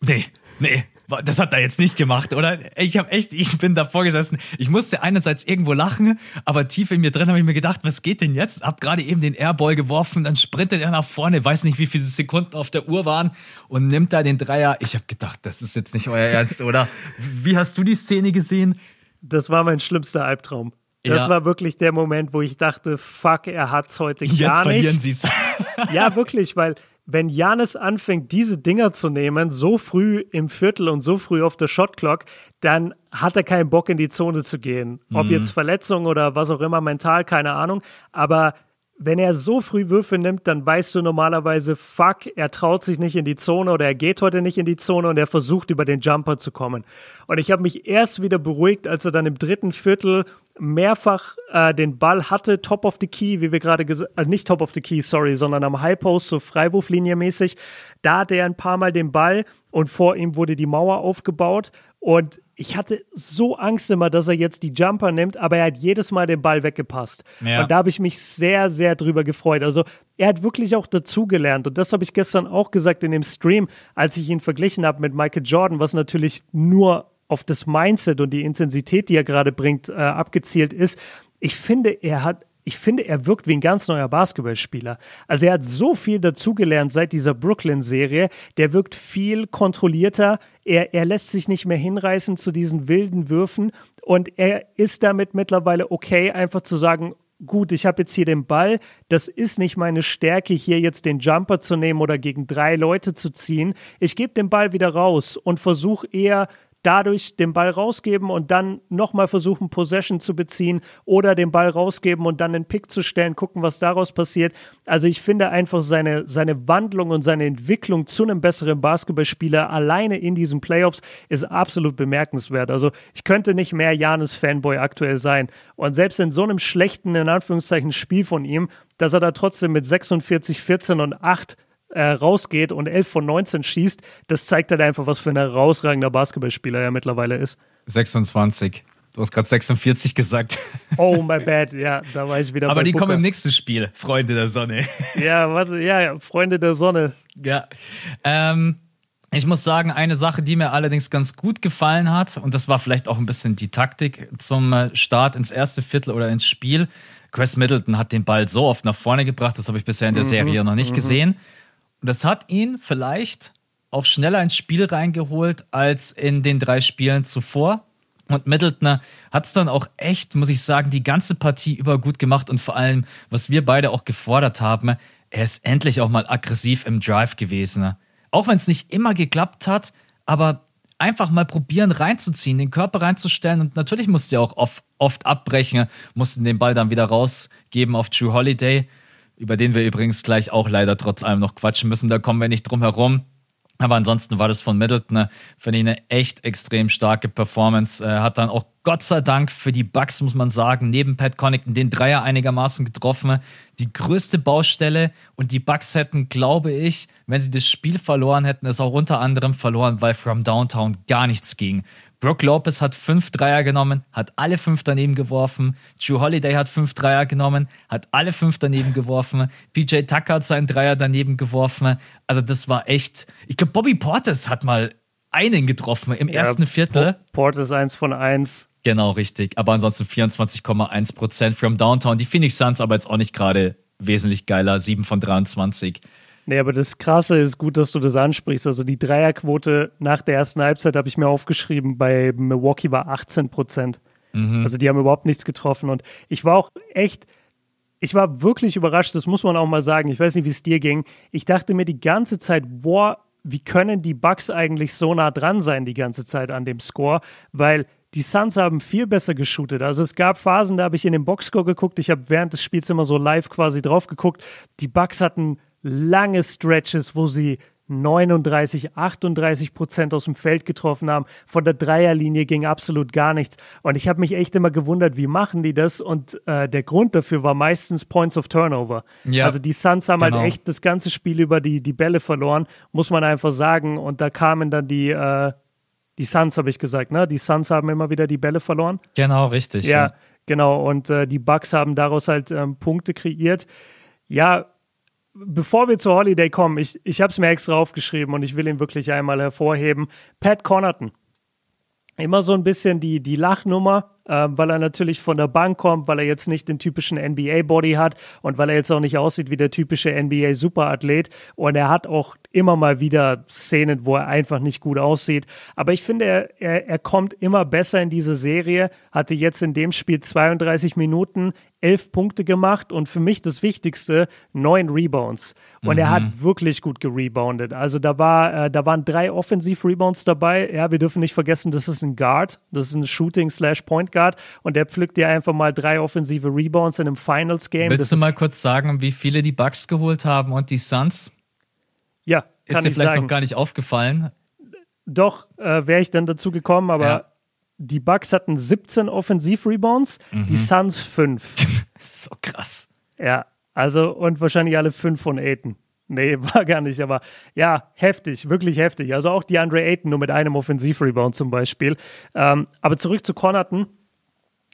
nee, nee, das hat er jetzt nicht gemacht, oder? Ich habe echt, ich bin davor gesessen. Ich musste einerseits irgendwo lachen, aber tief in mir drin habe ich mir gedacht, was geht denn jetzt? Hab gerade eben den Airball geworfen, dann sprintet er nach vorne, weiß nicht, wie viele Sekunden auf der Uhr waren und nimmt da den Dreier. Ich habe gedacht, das ist jetzt nicht euer Ernst, oder? Wie hast du die Szene gesehen? Das war mein schlimmster Albtraum. Das ja. war wirklich der Moment, wo ich dachte, fuck, er hat's heute Jetzt gar nicht. Jetzt verlieren sie's. ja, wirklich, weil wenn Janis anfängt, diese Dinger zu nehmen, so früh im Viertel und so früh auf der Shotclock, dann hat er keinen Bock in die Zone zu gehen. Ob mhm. jetzt Verletzung oder was auch immer, mental, keine Ahnung. Aber wenn er so früh Würfe nimmt, dann weißt du normalerweise, fuck, er traut sich nicht in die Zone oder er geht heute nicht in die Zone und er versucht über den Jumper zu kommen. Und ich habe mich erst wieder beruhigt, als er dann im dritten Viertel mehrfach äh, den Ball hatte, top of the key, wie wir gerade gesagt äh, nicht top of the key, sorry, sondern am High Post, so Freiwurflinie mäßig. Da hatte er ein paar Mal den Ball und vor ihm wurde die Mauer aufgebaut und ich hatte so Angst immer, dass er jetzt die Jumper nimmt, aber er hat jedes Mal den Ball weggepasst. Ja. Und da habe ich mich sehr, sehr drüber gefreut. Also er hat wirklich auch dazugelernt. Und das habe ich gestern auch gesagt in dem Stream, als ich ihn verglichen habe mit Michael Jordan, was natürlich nur auf das Mindset und die Intensität, die er gerade bringt, äh, abgezielt ist. Ich finde, er hat ich finde, er wirkt wie ein ganz neuer Basketballspieler. Also er hat so viel dazugelernt seit dieser Brooklyn-Serie. Der wirkt viel kontrollierter. Er, er lässt sich nicht mehr hinreißen zu diesen wilden Würfen. Und er ist damit mittlerweile okay, einfach zu sagen, gut, ich habe jetzt hier den Ball, das ist nicht meine Stärke, hier jetzt den Jumper zu nehmen oder gegen drei Leute zu ziehen. Ich gebe den Ball wieder raus und versuche eher dadurch den Ball rausgeben und dann nochmal versuchen, Possession zu beziehen oder den Ball rausgeben und dann den Pick zu stellen, gucken, was daraus passiert. Also ich finde einfach seine, seine Wandlung und seine Entwicklung zu einem besseren Basketballspieler alleine in diesen Playoffs ist absolut bemerkenswert. Also ich könnte nicht mehr Janis-Fanboy aktuell sein. Und selbst in so einem schlechten, in Anführungszeichen, Spiel von ihm, dass er da trotzdem mit 46, 14 und 8 äh, rausgeht und 11 von 19 schießt, das zeigt halt einfach, was für ein herausragender Basketballspieler er mittlerweile ist. 26. Du hast gerade 46 gesagt. Oh, my bad. Ja, da war ich wieder. Aber die Booker. kommen im nächsten Spiel, Freunde der Sonne. Ja, warte, ja, ja, Freunde der Sonne. Ja. Ähm, ich muss sagen, eine Sache, die mir allerdings ganz gut gefallen hat, und das war vielleicht auch ein bisschen die Taktik zum äh, Start ins erste Viertel oder ins Spiel. Chris Middleton hat den Ball so oft nach vorne gebracht, das habe ich bisher in der mhm, Serie noch nicht mhm. gesehen. Und das hat ihn vielleicht auch schneller ins Spiel reingeholt als in den drei Spielen zuvor. Und Middleton hat es dann auch echt, muss ich sagen, die ganze Partie über gut gemacht und vor allem, was wir beide auch gefordert haben, er ist endlich auch mal aggressiv im Drive gewesen. Auch wenn es nicht immer geklappt hat, aber einfach mal probieren reinzuziehen, den Körper reinzustellen und natürlich musste er auch oft, oft abbrechen, mussten den Ball dann wieder rausgeben auf True Holiday über den wir übrigens gleich auch leider trotz allem noch quatschen müssen. Da kommen wir nicht drum herum. Aber ansonsten war das von Middleton, äh, finde ich, eine echt extrem starke Performance. Er hat dann auch Gott sei Dank für die Bucks, muss man sagen, neben Pat Connaughton den Dreier einigermaßen getroffen. Die größte Baustelle und die Bucks hätten, glaube ich, wenn sie das Spiel verloren hätten, es auch unter anderem verloren, weil from Downtown gar nichts ging. Brook Lopez hat fünf Dreier genommen, hat alle fünf daneben geworfen. Drew Holiday hat fünf Dreier genommen, hat alle fünf daneben geworfen. PJ Tucker hat seinen Dreier daneben geworfen. Also das war echt. Ich glaube, Bobby Portis hat mal einen getroffen im ja, ersten Viertel. Portis eins von eins. Genau, richtig. Aber ansonsten 24,1 Prozent from Downtown. Die Phoenix Suns aber jetzt auch nicht gerade wesentlich geiler. 7 von 23. Nee, aber das Krasse ist gut, dass du das ansprichst. Also die Dreierquote nach der ersten Halbzeit habe ich mir aufgeschrieben, bei Milwaukee war 18 Prozent. Mhm. Also die haben überhaupt nichts getroffen. Und ich war auch echt, ich war wirklich überrascht, das muss man auch mal sagen. Ich weiß nicht, wie es dir ging. Ich dachte mir die ganze Zeit, boah, wie können die Bucks eigentlich so nah dran sein die ganze Zeit an dem Score? Weil die Suns haben viel besser geshootet. Also es gab Phasen, da habe ich in den Boxscore geguckt. Ich habe während des Spiels immer so live quasi drauf geguckt. Die Bucks hatten lange Stretches, wo sie 39, 38 Prozent aus dem Feld getroffen haben. Von der Dreierlinie ging absolut gar nichts. Und ich habe mich echt immer gewundert, wie machen die das? Und äh, der Grund dafür war meistens Points of Turnover. Ja, also die Suns haben halt genau. halt echt das ganze Spiel über die, die Bälle verloren, muss man einfach sagen. Und da kamen dann die, äh, die Suns, habe ich gesagt, ne? Die Suns haben immer wieder die Bälle verloren. Genau, richtig. Ja, ja. genau. Und äh, die Bucks haben daraus halt ähm, Punkte kreiert. Ja, bevor wir zur Holiday kommen, ich, ich habe es mir extra aufgeschrieben und ich will ihn wirklich einmal hervorheben. Pat Connaughton. Immer so ein bisschen die, die Lachnummer, äh, weil er natürlich von der Bank kommt, weil er jetzt nicht den typischen NBA-Body hat und weil er jetzt auch nicht aussieht wie der typische NBA-Superathlet. Und er hat auch immer mal wieder Szenen, wo er einfach nicht gut aussieht. Aber ich finde, er, er, er kommt immer besser in diese Serie, hatte jetzt in dem Spiel 32 Minuten, elf Punkte gemacht und für mich das Wichtigste, neun Rebounds. Und mhm. er hat mhm. wirklich gut gereboundet. Also da war, äh, da waren drei Offensiv-Rebounds dabei. Ja, wir dürfen nicht vergessen, das ist ein Guard, das ist ein Shooting-slash-Point Guard und der pflückt dir einfach mal drei offensive Rebounds in einem Finals-Game. Willst das du mal kurz sagen, wie viele die Bucks geholt haben und die Suns? Ja, ist dir vielleicht sagen. noch gar nicht aufgefallen? Doch, äh, wäre ich dann dazu gekommen, aber ja die Bucks hatten 17 Offensiv-Rebounds, mhm. die Suns 5. so krass. Ja, also und wahrscheinlich alle 5 von Aiton. Nee, war gar nicht, aber ja, heftig, wirklich heftig. Also auch die Andre Ayton nur mit einem Offensiv-Rebound zum Beispiel. Ähm, aber zurück zu Connaughton.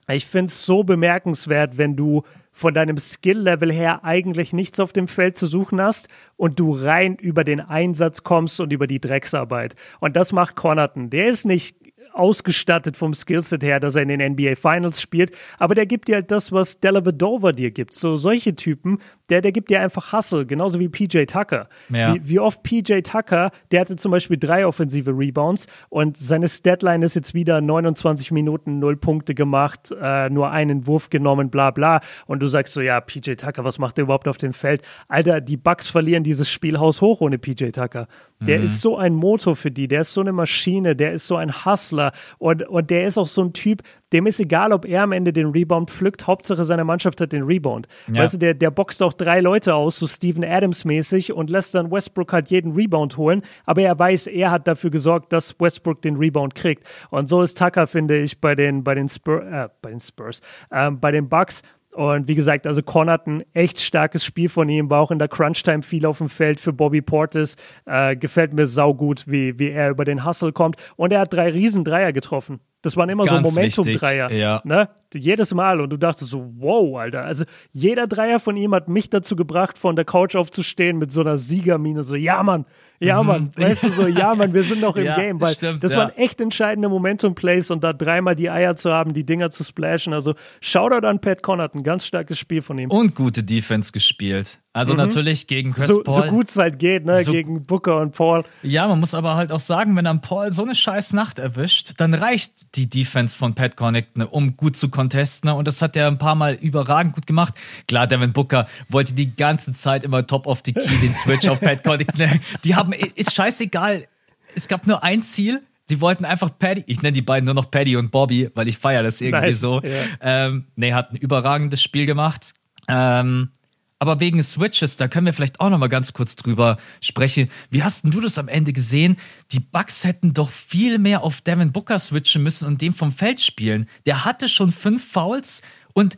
Ich finde es so bemerkenswert, wenn du von deinem Skill-Level her eigentlich nichts auf dem Feld zu suchen hast und du rein über den Einsatz kommst und über die Drecksarbeit. Und das macht Connaughton. Der ist nicht ausgestattet vom Skillset her, dass er in den NBA Finals spielt, aber der gibt dir halt das, was Della Vedova dir gibt. So solche Typen, der, der gibt dir einfach Hustle, genauso wie PJ Tucker. Ja. Wie, wie, oft PJ Tucker, der hatte zum Beispiel drei offensive Rebounds und seine Statline ist jetzt wieder 29 Minuten, null Punkte gemacht, äh, nur einen Wurf genommen, bla bla. Und du sagst so, ja, PJ Tucker, was macht der überhaupt auf dem Feld? Alter, die Bucks verlieren dieses Spielhaus hoch ohne PJ Tucker. Der mhm. ist so ein Motor für die, der ist so eine Maschine, der ist so ein Hustler und, und der ist auch so ein Typ, dem ist egal, ob er am Ende den Rebound pflückt, Hauptsache seine Mannschaft hat den Rebound. Ja. Weißt du, der, der boxt auch drei Leute aus, so Steven Adams mäßig und lässt dann Westbrook halt jeden Rebound holen, aber er weiß, er hat dafür gesorgt, dass Westbrook den Rebound kriegt. Und so ist Tucker, finde ich, bei den, bei den, Spur, äh, bei den Spurs, äh, bei den Bucks und wie gesagt, also Con hat ein echt starkes Spiel von ihm, war auch in der Crunch-Time viel auf dem Feld für Bobby Portis. Äh, gefällt mir saugut, wie, wie er über den Hustle kommt. Und er hat drei Riesendreier getroffen. Das waren immer Ganz so Momentum-Dreier. Ja. Ne? Jedes Mal. Und du dachtest so, wow, Alter. Also jeder Dreier von ihm hat mich dazu gebracht, von der Couch aufzustehen mit so einer Siegermine. So, ja, Mann, ja, mhm. Mann, weißt du so, ja, Mann, wir sind noch im ja, Game. Weil stimmt, das ja. waren echt entscheidende Momentum-Plays und da dreimal die Eier zu haben, die Dinger zu splashen. Also Shoutout an Pat Connaught, ein ganz starkes Spiel von ihm. Und gute Defense gespielt. Also mhm. natürlich gegen Chris so, Paul. So gut es halt geht, ne? So, gegen Booker und Paul. Ja, man muss aber halt auch sagen, wenn dann Paul so eine scheiß Nacht erwischt, dann reicht die Defense von Pat Connaught, ne, um gut zu contesten. Ne? Und das hat er ein paar Mal überragend gut gemacht. Klar, Devin Booker wollte die ganze Zeit immer top of the key den Switch auf Pat Connaught. Ne? Die haben, ist scheißegal. Es gab nur ein Ziel. Sie wollten einfach Paddy, ich nenne die beiden nur noch Paddy und Bobby, weil ich feiere das irgendwie nice. so. Yeah. Ähm, nee, hat ein überragendes Spiel gemacht. Ähm, aber wegen Switches, da können wir vielleicht auch noch mal ganz kurz drüber sprechen. Wie hast denn du das am Ende gesehen? Die Bucks hätten doch viel mehr auf Devin Booker switchen müssen und dem vom Feld spielen. Der hatte schon fünf Fouls und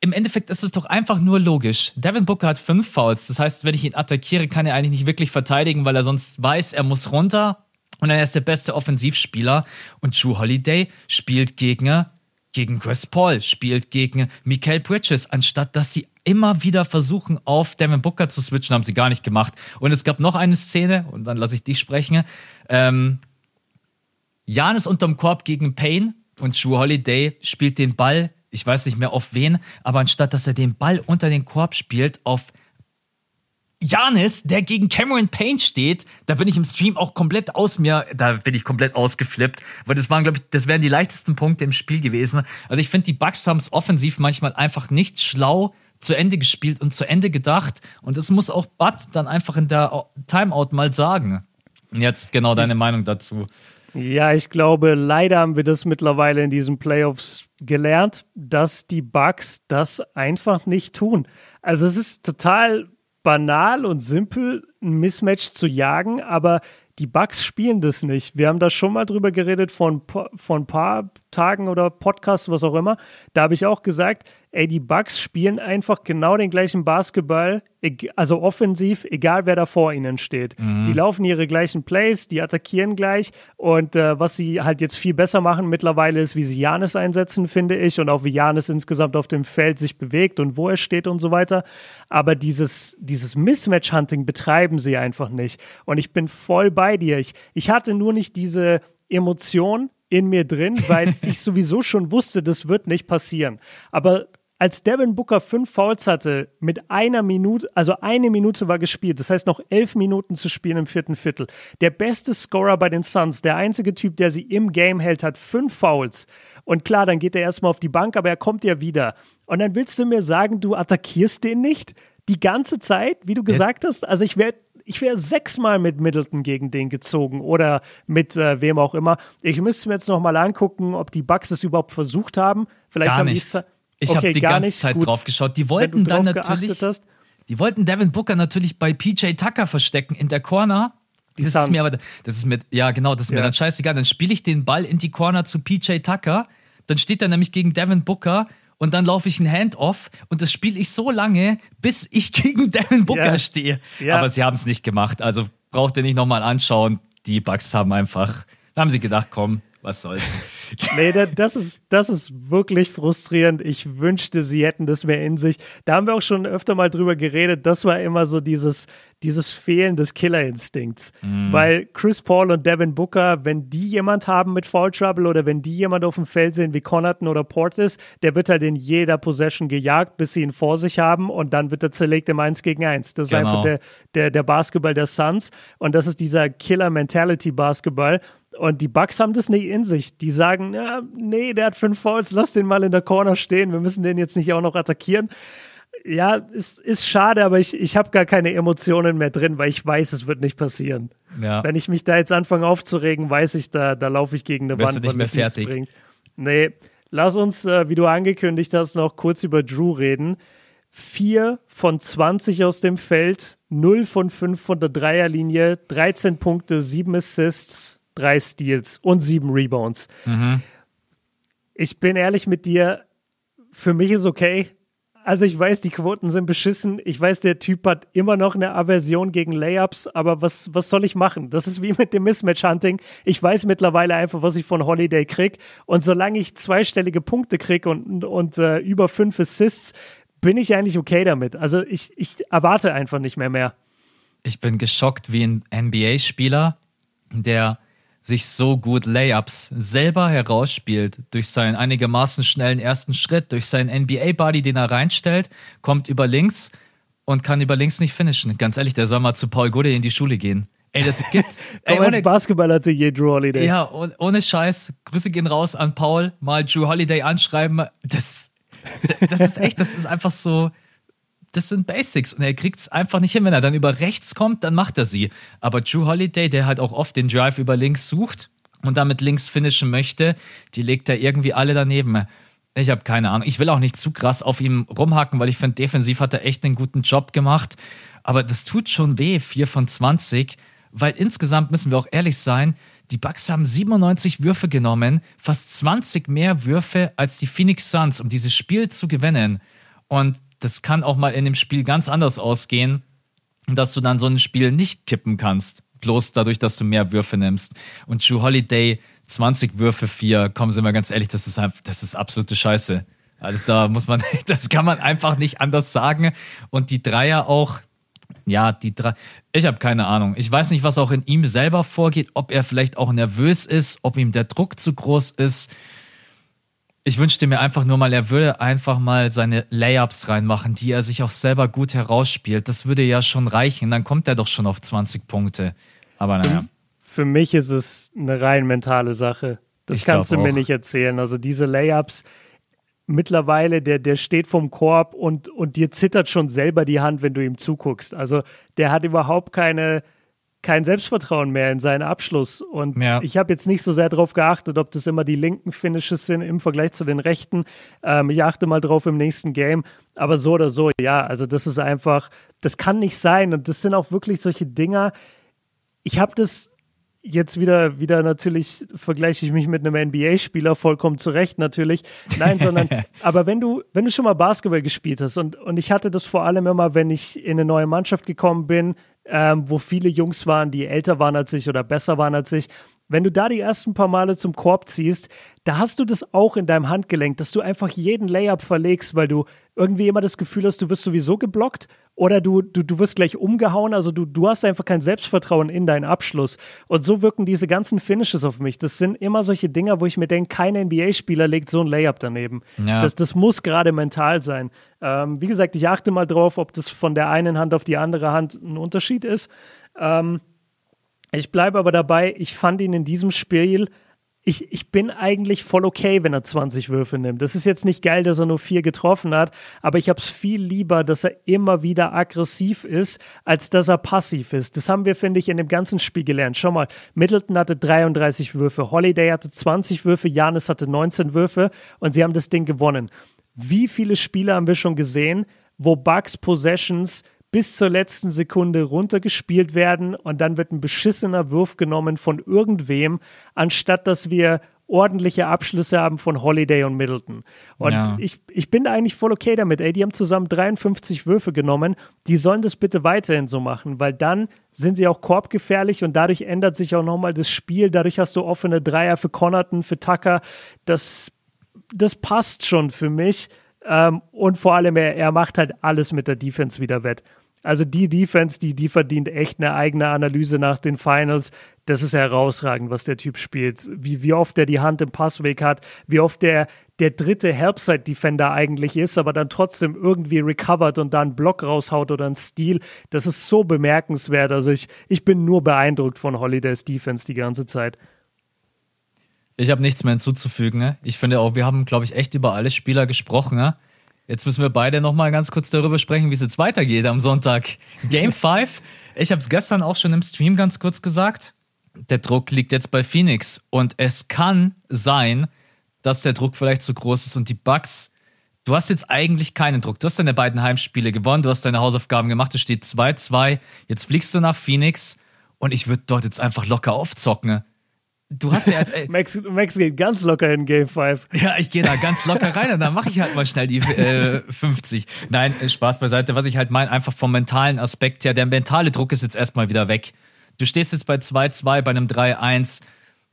im Endeffekt ist es doch einfach nur logisch. Devin Booker hat fünf Fouls. Das heißt, wenn ich ihn attackiere, kann er eigentlich nicht wirklich verteidigen, weil er sonst weiß, er muss runter. Und er ist der beste Offensivspieler. Und Drew Holiday spielt gegen, gegen Chris Paul, spielt gegen Mikael Bridges, anstatt dass sie immer wieder versuchen, auf Devin Booker zu switchen, haben sie gar nicht gemacht. Und es gab noch eine Szene, und dann lasse ich dich sprechen. Ähm, Jan ist unterm Korb gegen Payne und Drew Holiday spielt den Ball, ich weiß nicht mehr auf wen, aber anstatt dass er den Ball unter den Korb spielt, auf Janis, der gegen Cameron Payne steht, da bin ich im Stream auch komplett aus mir, da bin ich komplett ausgeflippt, weil das waren, glaube ich, das wären die leichtesten Punkte im Spiel gewesen. Also ich finde, die Bucks haben es offensiv manchmal einfach nicht schlau zu Ende gespielt und zu Ende gedacht. Und das muss auch Bud dann einfach in der Timeout mal sagen. Und jetzt genau deine ich, Meinung dazu. Ja, ich glaube, leider haben wir das mittlerweile in diesen Playoffs gelernt, dass die Bugs das einfach nicht tun. Also es ist total banal und simpel, ein Mismatch zu jagen, aber die Bugs spielen das nicht. Wir haben da schon mal drüber geredet von, von ein paar Tagen oder Podcasts, was auch immer. Da habe ich auch gesagt, ey, die Bucks spielen einfach genau den gleichen Basketball, also offensiv, egal wer da vor ihnen steht. Mhm. Die laufen ihre gleichen Plays, die attackieren gleich und äh, was sie halt jetzt viel besser machen mittlerweile ist, wie sie Janis einsetzen, finde ich, und auch wie Janis insgesamt auf dem Feld sich bewegt und wo er steht und so weiter. Aber dieses, dieses Mismatch-Hunting betreiben sie einfach nicht. Und ich bin voll bei dir. Ich, ich hatte nur nicht diese Emotion, in mir drin, weil ich sowieso schon wusste, das wird nicht passieren. Aber als Devin Booker fünf Fouls hatte, mit einer Minute, also eine Minute war gespielt, das heißt noch elf Minuten zu spielen im vierten Viertel. Der beste Scorer bei den Suns, der einzige Typ, der sie im Game hält, hat fünf Fouls. Und klar, dann geht er erstmal auf die Bank, aber er kommt ja wieder. Und dann willst du mir sagen, du attackierst den nicht? Die ganze Zeit, wie du gesagt hast? Also ich werde ich wäre sechsmal mit Middleton gegen den gezogen oder mit äh, wem auch immer. Ich müsste mir jetzt noch mal angucken, ob die Bucks es überhaupt versucht haben. Vielleicht Gar haben nicht. Ich okay, habe die ganze nicht. Zeit Gut. drauf geschaut. Die wollten dann natürlich. Die wollten Devin Booker natürlich bei PJ Tucker verstecken in der Corner. Die das Suns. ist mir aber, das ist mir, ja genau, das ist ja. mir dann scheißegal. Dann spiele ich den Ball in die Corner zu PJ Tucker. Dann steht er nämlich gegen Devin Booker und dann laufe ich ein Handoff und das spiele ich so lange, bis ich gegen Devin Booker ja. stehe. Ja. Aber sie haben es nicht gemacht. Also braucht ihr nicht nochmal anschauen. Die Bugs haben einfach, da haben sie gedacht, komm, was soll's. Nee, das ist, das ist wirklich frustrierend. Ich wünschte, sie hätten das mehr in sich. Da haben wir auch schon öfter mal drüber geredet. Das war immer so dieses, dieses Fehlen des Killerinstinkts. Mm. Weil Chris Paul und Devin Booker, wenn die jemand haben mit Fall Trouble oder wenn die jemand auf dem Feld sehen wie Connaughton oder Portis, der wird halt in jeder Possession gejagt, bis sie ihn vor sich haben und dann wird er zerlegt im 1 gegen 1. Das ist genau. einfach der, der, der Basketball der Suns und das ist dieser Killer-Mentality-Basketball. Und die Bucks haben das nicht in sich. Die sagen, ja, nee, der hat fünf Fouls, lass den mal in der Corner stehen. Wir müssen den jetzt nicht auch noch attackieren. Ja, ist, ist schade, aber ich, ich habe gar keine Emotionen mehr drin, weil ich weiß, es wird nicht passieren. Ja. Wenn ich mich da jetzt anfange aufzuregen, weiß ich, da, da laufe ich gegen eine Bist Wand, du nicht mehr fertig. Bringt. Nee, lass uns, äh, wie du angekündigt hast, noch kurz über Drew reden. Vier von 20 aus dem Feld, 0 von 5 von der Dreierlinie, 13 Punkte, 7 Assists, drei Steals und sieben Rebounds. Mhm. Ich bin ehrlich mit dir, für mich ist okay. Also ich weiß, die Quoten sind beschissen. Ich weiß, der Typ hat immer noch eine Aversion gegen Layups, aber was, was soll ich machen? Das ist wie mit dem Mismatch-Hunting. Ich weiß mittlerweile einfach, was ich von Holiday krieg. Und solange ich zweistellige Punkte krieg und, und, äh, über fünf Assists, bin ich eigentlich okay damit. Also ich, ich erwarte einfach nicht mehr mehr. Ich bin geschockt wie ein NBA-Spieler, der sich so gut Layups selber herausspielt, durch seinen einigermaßen schnellen ersten Schritt, durch seinen NBA-Body, den er reinstellt, kommt über links und kann über links nicht finishen. Ganz ehrlich, der soll mal zu Paul Goode in die Schule gehen. Ey, das gibt's. Ey, ohne, Basketballer hatte je Drew Holiday. Ja, ohne Scheiß. Grüße gehen raus an Paul. Mal Drew Holiday anschreiben. Das, das ist echt, das ist einfach so das sind Basics und er kriegt es einfach nicht hin. Wenn er dann über rechts kommt, dann macht er sie. Aber Drew Holiday, der halt auch oft den Drive über links sucht und damit links finishen möchte, die legt er irgendwie alle daneben. Ich habe keine Ahnung. Ich will auch nicht zu krass auf ihm rumhacken, weil ich finde, defensiv hat er echt einen guten Job gemacht. Aber das tut schon weh, 4 von 20, weil insgesamt müssen wir auch ehrlich sein, die Bucks haben 97 Würfe genommen, fast 20 mehr Würfe als die Phoenix Suns, um dieses Spiel zu gewinnen. Und das kann auch mal in dem Spiel ganz anders ausgehen, dass du dann so ein Spiel nicht kippen kannst. Bloß dadurch, dass du mehr Würfe nimmst. Und Drew Holiday, 20 Würfe, 4, kommen Sie mal ganz ehrlich, das ist, das ist absolute Scheiße. Also da muss man, das kann man einfach nicht anders sagen. Und die Dreier auch, ja, die drei. Ich habe keine Ahnung. Ich weiß nicht, was auch in ihm selber vorgeht, ob er vielleicht auch nervös ist, ob ihm der Druck zu groß ist ich wünschte mir einfach nur mal, er würde einfach mal seine Layups reinmachen, die er sich auch selber gut herausspielt. Das würde ja schon reichen. Dann kommt er doch schon auf 20 Punkte. Aber naja. Für mich ist es eine rein mentale Sache. Das ich kannst du mir auch. nicht erzählen. Also diese Layups, mittlerweile, der, der steht vom Korb und, und dir zittert schon selber die Hand, wenn du ihm zuguckst. Also der hat überhaupt keine kein Selbstvertrauen mehr in seinen Abschluss. Und ja. ich habe jetzt nicht so sehr darauf geachtet, ob das immer die linken Finishes sind im Vergleich zu den rechten. Ähm, ich achte mal drauf im nächsten Game. Aber so oder so, ja, also das ist einfach, das kann nicht sein. Und das sind auch wirklich solche Dinger. Ich habe das jetzt wieder, wieder natürlich vergleiche ich mich mit einem NBA-Spieler vollkommen zurecht natürlich. Nein, sondern, aber wenn du, wenn du schon mal Basketball gespielt hast und, und ich hatte das vor allem immer, wenn ich in eine neue Mannschaft gekommen bin, ähm, wo viele Jungs waren, die älter waren als ich oder besser waren als ich. Wenn du da die ersten paar Male zum Korb ziehst, da hast du das auch in deinem Handgelenk, dass du einfach jeden Layup verlegst, weil du irgendwie immer das Gefühl hast, du wirst sowieso geblockt oder du, du, du wirst gleich umgehauen. Also du, du hast einfach kein Selbstvertrauen in deinen Abschluss. Und so wirken diese ganzen Finishes auf mich. Das sind immer solche Dinger, wo ich mir denke, kein NBA-Spieler legt so ein Layup daneben. Ja. Das, das muss gerade mental sein. Ähm, wie gesagt, ich achte mal drauf, ob das von der einen Hand auf die andere Hand ein Unterschied ist. Ähm, ich bleibe aber dabei, ich fand ihn in diesem Spiel, ich, ich bin eigentlich voll okay, wenn er 20 Würfe nimmt. Das ist jetzt nicht geil, dass er nur vier getroffen hat, aber ich habe es viel lieber, dass er immer wieder aggressiv ist, als dass er passiv ist. Das haben wir, finde ich, in dem ganzen Spiel gelernt. Schau mal, Middleton hatte 33 Würfe, Holiday hatte 20 Würfe, Janis hatte 19 Würfe und sie haben das Ding gewonnen. Wie viele Spiele haben wir schon gesehen, wo Bugs Possessions bis zur letzten Sekunde runtergespielt werden und dann wird ein beschissener Wurf genommen von irgendwem, anstatt dass wir ordentliche Abschlüsse haben von Holiday und Middleton. Und ja. ich, ich bin eigentlich voll okay damit. Ey, die haben zusammen 53 Würfe genommen. Die sollen das bitte weiterhin so machen, weil dann sind sie auch korbgefährlich und dadurch ändert sich auch nochmal das Spiel. Dadurch hast du offene Dreier für Connaughton, für Tucker. Das, das passt schon für mich. Ähm, und vor allem, er, er macht halt alles mit der Defense wieder wett. Also die Defense, die, die verdient echt eine eigene Analyse nach den Finals. Das ist herausragend, was der Typ spielt. Wie, wie oft er die Hand im Passweg hat, wie oft der, der dritte Helpside-Defender eigentlich ist, aber dann trotzdem irgendwie recovert und da einen Block raushaut oder einen Steal. Das ist so bemerkenswert. Also ich, ich bin nur beeindruckt von Holidays Defense die ganze Zeit. Ich habe nichts mehr hinzuzufügen. Ne? Ich finde auch, wir haben, glaube ich, echt über alle Spieler gesprochen. Ne? Jetzt müssen wir beide nochmal ganz kurz darüber sprechen, wie es jetzt weitergeht am Sonntag. Game 5. Ich habe es gestern auch schon im Stream ganz kurz gesagt. Der Druck liegt jetzt bei Phoenix und es kann sein, dass der Druck vielleicht zu groß ist und die Bugs. Du hast jetzt eigentlich keinen Druck. Du hast deine beiden Heimspiele gewonnen, du hast deine Hausaufgaben gemacht, es steht 2-2. Jetzt fliegst du nach Phoenix und ich würde dort jetzt einfach locker aufzocken. Du hast ja jetzt. Max, Max geht ganz locker in Game 5. Ja, ich gehe da ganz locker rein und dann mache ich halt mal schnell die äh, 50. Nein, äh, Spaß beiseite. Was ich halt meine, einfach vom mentalen Aspekt her, der mentale Druck ist jetzt erstmal wieder weg. Du stehst jetzt bei 2-2, bei einem 3-1.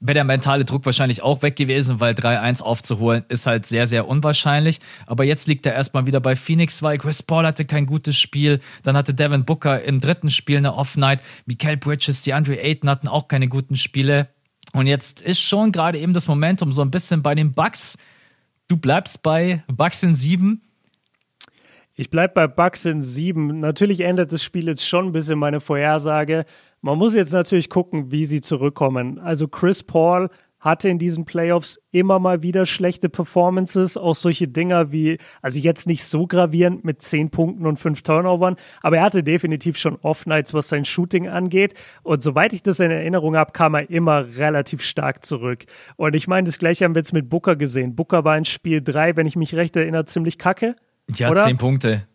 Wäre der mentale Druck wahrscheinlich auch weg gewesen, weil 3-1 aufzuholen ist halt sehr, sehr unwahrscheinlich. Aber jetzt liegt er erstmal wieder bei Phoenix, weil Chris Paul hatte kein gutes Spiel. Dann hatte Devin Booker im dritten Spiel eine Off-Night. Mikael Bridges, die Andre Ayton hatten auch keine guten Spiele. Und jetzt ist schon gerade eben das Momentum so ein bisschen bei den Bucks. Du bleibst bei Bucks in sieben. Ich bleibe bei Bucks in sieben. Natürlich ändert das Spiel jetzt schon ein bisschen meine Vorhersage. Man muss jetzt natürlich gucken, wie sie zurückkommen. Also Chris Paul hatte in diesen Playoffs immer mal wieder schlechte Performances, auch solche Dinger wie, also jetzt nicht so gravierend mit zehn Punkten und fünf Turnovern, aber er hatte definitiv schon Off-Nights, was sein Shooting angeht. Und soweit ich das in Erinnerung habe, kam er immer relativ stark zurück. Und ich meine, das gleiche haben wir jetzt mit Booker gesehen. Booker war in Spiel drei, wenn ich mich recht erinnere, ziemlich kacke. Ja, oder? zehn Punkte.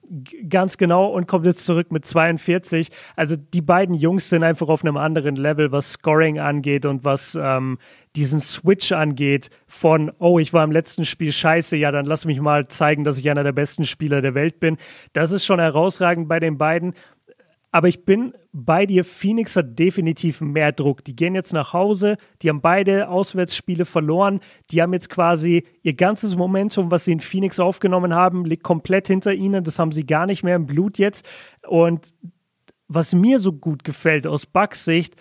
Ganz genau und kommt jetzt zurück mit 42. Also die beiden Jungs sind einfach auf einem anderen Level, was Scoring angeht und was ähm, diesen Switch angeht von, oh, ich war im letzten Spiel scheiße, ja, dann lass mich mal zeigen, dass ich einer der besten Spieler der Welt bin. Das ist schon herausragend bei den beiden. Aber ich bin bei dir. Phoenix hat definitiv mehr Druck. Die gehen jetzt nach Hause. Die haben beide Auswärtsspiele verloren. Die haben jetzt quasi ihr ganzes Momentum, was sie in Phoenix aufgenommen haben, liegt komplett hinter ihnen. Das haben sie gar nicht mehr im Blut jetzt. Und was mir so gut gefällt aus Bucks Sicht,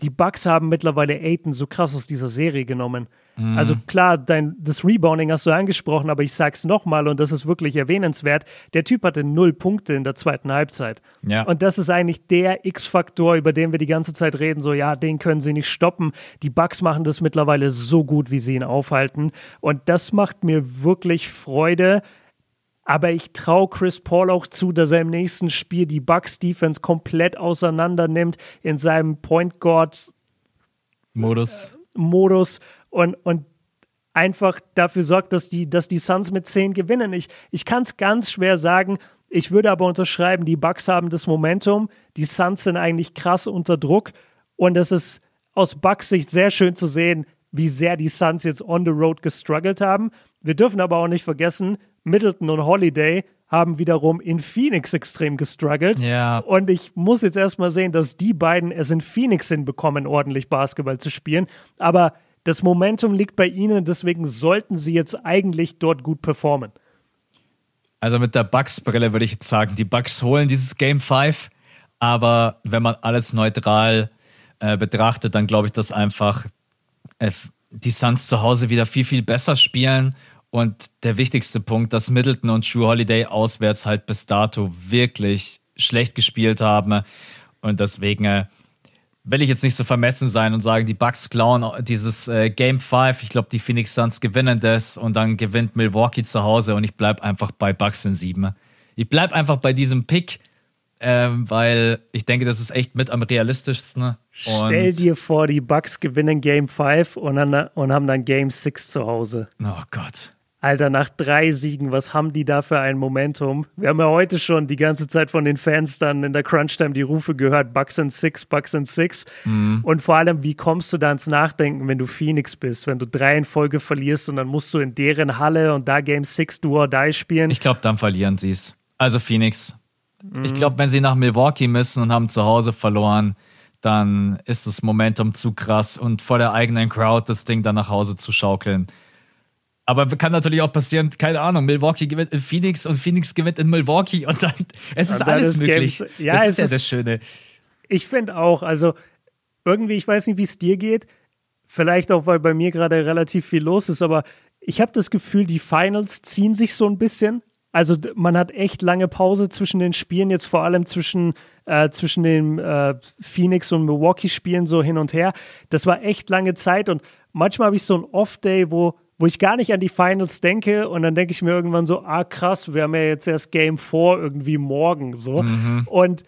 die Bucks haben mittlerweile Aiton so krass aus dieser Serie genommen. Mhm. Also klar, dein, das Rebounding hast du angesprochen, aber ich sag's nochmal und das ist wirklich erwähnenswert. Der Typ hatte null Punkte in der zweiten Halbzeit. Ja. Und das ist eigentlich der X-Faktor, über den wir die ganze Zeit reden. So, ja, den können sie nicht stoppen. Die Bucks machen das mittlerweile so gut, wie sie ihn aufhalten. Und das macht mir wirklich Freude, aber ich traue Chris Paul auch zu, dass er im nächsten Spiel die Bucks Defense komplett auseinander nimmt in seinem Point Guard Modus. Äh, Modus und, und einfach dafür sorgt, dass die, dass die Suns mit 10 gewinnen. Ich, ich kann es ganz schwer sagen. Ich würde aber unterschreiben, die Bucks haben das Momentum. Die Suns sind eigentlich krass unter Druck. Und es ist aus Bucks Sicht sehr schön zu sehen, wie sehr die Suns jetzt on the road gestruggelt haben. Wir dürfen aber auch nicht vergessen, Middleton und Holiday haben wiederum in Phoenix extrem gestruggelt. Ja. Und ich muss jetzt erstmal sehen, dass die beiden es in Phoenix hinbekommen, ordentlich Basketball zu spielen. Aber das Momentum liegt bei ihnen, deswegen sollten sie jetzt eigentlich dort gut performen. Also mit der Bucks-Brille würde ich jetzt sagen, die Bucks holen dieses Game 5, aber wenn man alles neutral äh, betrachtet, dann glaube ich, dass einfach äh, die Suns zu Hause wieder viel, viel besser spielen und der wichtigste Punkt, dass Middleton und True Holiday auswärts halt bis dato wirklich schlecht gespielt haben. Und deswegen äh, will ich jetzt nicht so vermessen sein und sagen, die Bucks klauen dieses äh, Game 5. Ich glaube, die Phoenix Suns gewinnen das und dann gewinnt Milwaukee zu Hause und ich bleibe einfach bei Bucks in 7. Ich bleibe einfach bei diesem Pick, ähm, weil ich denke, das ist echt mit am realistischsten. Und Stell dir vor, die Bucks gewinnen Game 5 und, und haben dann Game 6 zu Hause. Oh Gott. Alter, nach drei Siegen, was haben die da für ein Momentum? Wir haben ja heute schon die ganze Zeit von den Fans dann in der Crunch-Time die Rufe gehört, Bucks and Six, Bucks and Six. Mhm. Und vor allem, wie kommst du da ins Nachdenken, wenn du Phoenix bist, wenn du drei in Folge verlierst und dann musst du in deren Halle und da Game Six do or die spielen? Ich glaube, dann verlieren sie es. Also Phoenix. Mhm. Ich glaube, wenn sie nach Milwaukee müssen und haben zu Hause verloren, dann ist das Momentum zu krass und vor der eigenen Crowd das Ding dann nach Hause zu schaukeln aber kann natürlich auch passieren, keine Ahnung, Milwaukee gewinnt in Phoenix und Phoenix gewinnt in Milwaukee und dann, es ist alles möglich. Games, ja, das ist ja ist, das Schöne. Ich finde auch, also irgendwie, ich weiß nicht, wie es dir geht, vielleicht auch, weil bei mir gerade relativ viel los ist, aber ich habe das Gefühl, die Finals ziehen sich so ein bisschen. Also man hat echt lange Pause zwischen den Spielen, jetzt vor allem zwischen, äh, zwischen den äh, Phoenix und Milwaukee-Spielen so hin und her. Das war echt lange Zeit und manchmal habe ich so ein Off-Day, wo wo ich gar nicht an die Finals denke und dann denke ich mir irgendwann so, ah krass, wir haben ja jetzt erst Game 4 irgendwie morgen so. Mhm. Und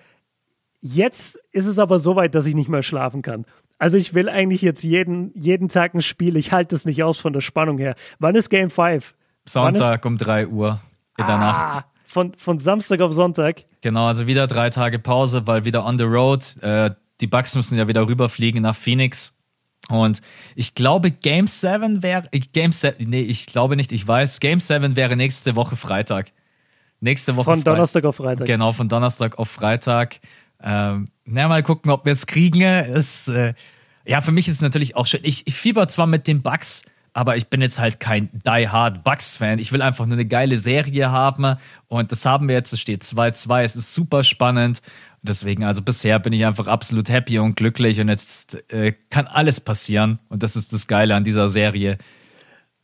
jetzt ist es aber so weit, dass ich nicht mehr schlafen kann. Also ich will eigentlich jetzt jeden, jeden Tag ein Spiel, ich halte es nicht aus von der Spannung her. Wann ist Game 5? Sonntag um 3 Uhr in der ah, Nacht. Von, von Samstag auf Sonntag? Genau, also wieder drei Tage Pause, weil wieder on the road. Äh, die Bucks müssen ja wieder rüberfliegen nach Phoenix und ich glaube, Game 7 wäre. Game 7, nee, ich glaube nicht, ich weiß. Game 7 wäre nächste Woche Freitag. Nächste Woche. Von Donnerstag auf Freitag. Genau, von Donnerstag auf Freitag. Ähm, na, mal gucken, ob wir es kriegen. Es, äh, ja, für mich ist es natürlich auch schön. Ich, ich fieber zwar mit den Bugs, aber ich bin jetzt halt kein Die Hard Bugs-Fan. Ich will einfach nur eine geile Serie haben und das haben wir jetzt. Es steht 2-2, es ist super spannend Deswegen, also bisher bin ich einfach absolut happy und glücklich und jetzt äh, kann alles passieren und das ist das Geile an dieser Serie.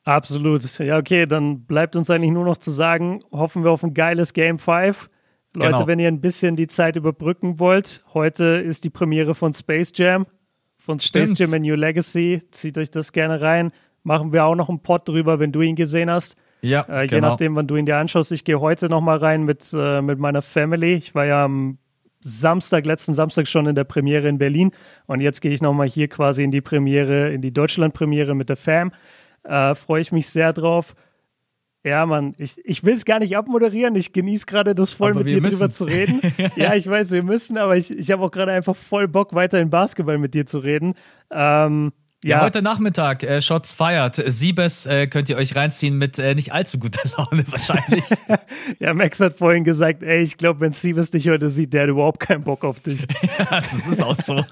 Absolut. Ja, okay, dann bleibt uns eigentlich nur noch zu sagen, hoffen wir auf ein geiles Game 5. Leute, genau. wenn ihr ein bisschen die Zeit überbrücken wollt, heute ist die Premiere von Space Jam, von Space Stimmt. Jam A New Legacy. Zieht euch das gerne rein. Machen wir auch noch einen Pod drüber, wenn du ihn gesehen hast. Ja, äh, Je genau. nachdem, wann du ihn dir anschaust. Ich gehe heute noch mal rein mit, äh, mit meiner Family. Ich war ja am Samstag, letzten Samstag schon in der Premiere in Berlin. Und jetzt gehe ich nochmal hier quasi in die Premiere, in die Deutschland-Premiere mit der Fam. Äh, Freue ich mich sehr drauf. Ja, Mann, ich, ich will es gar nicht abmoderieren. Ich genieße gerade das voll, aber mit dir müssen. drüber zu reden. ja, ich weiß, wir müssen, aber ich, ich habe auch gerade einfach voll Bock, weiter in Basketball mit dir zu reden. Ähm, ja. ja, heute Nachmittag, äh, Shots feiert. Siebes äh, könnt ihr euch reinziehen mit äh, nicht allzu guter Laune wahrscheinlich. ja, Max hat vorhin gesagt, ey, ich glaube, wenn Siebes dich heute sieht, der hat überhaupt keinen Bock auf dich. ja, das ist auch so.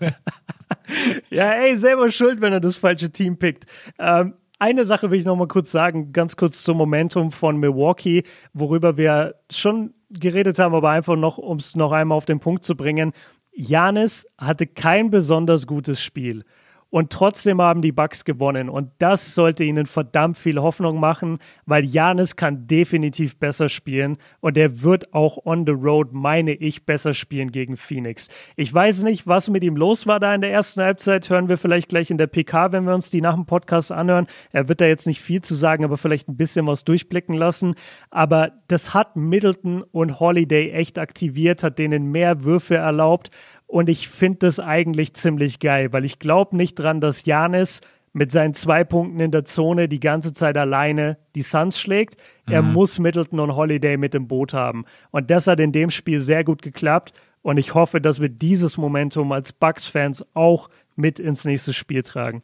ja, ey, selber schuld, wenn er das falsche Team pickt. Ähm, eine Sache will ich noch mal kurz sagen, ganz kurz zum Momentum von Milwaukee, worüber wir schon geredet haben, aber einfach noch, um es noch einmal auf den Punkt zu bringen. Janis hatte kein besonders gutes Spiel. Und trotzdem haben die Bucks gewonnen. Und das sollte ihnen verdammt viel Hoffnung machen, weil Janis kann definitiv besser spielen. Und er wird auch on the road, meine ich, besser spielen gegen Phoenix. Ich weiß nicht, was mit ihm los war da in der ersten Halbzeit. Hören wir vielleicht gleich in der PK, wenn wir uns die nach dem Podcast anhören. Er wird da jetzt nicht viel zu sagen, aber vielleicht ein bisschen was durchblicken lassen. Aber das hat Middleton und Holiday echt aktiviert, hat denen mehr Würfe erlaubt. Und ich finde das eigentlich ziemlich geil, weil ich glaube nicht dran, dass Janis mit seinen zwei Punkten in der Zone die ganze Zeit alleine die Suns schlägt. Er mhm. muss Middleton und Holiday mit im Boot haben. Und das hat in dem Spiel sehr gut geklappt. Und ich hoffe, dass wir dieses Momentum als Bucks-Fans auch mit ins nächste Spiel tragen.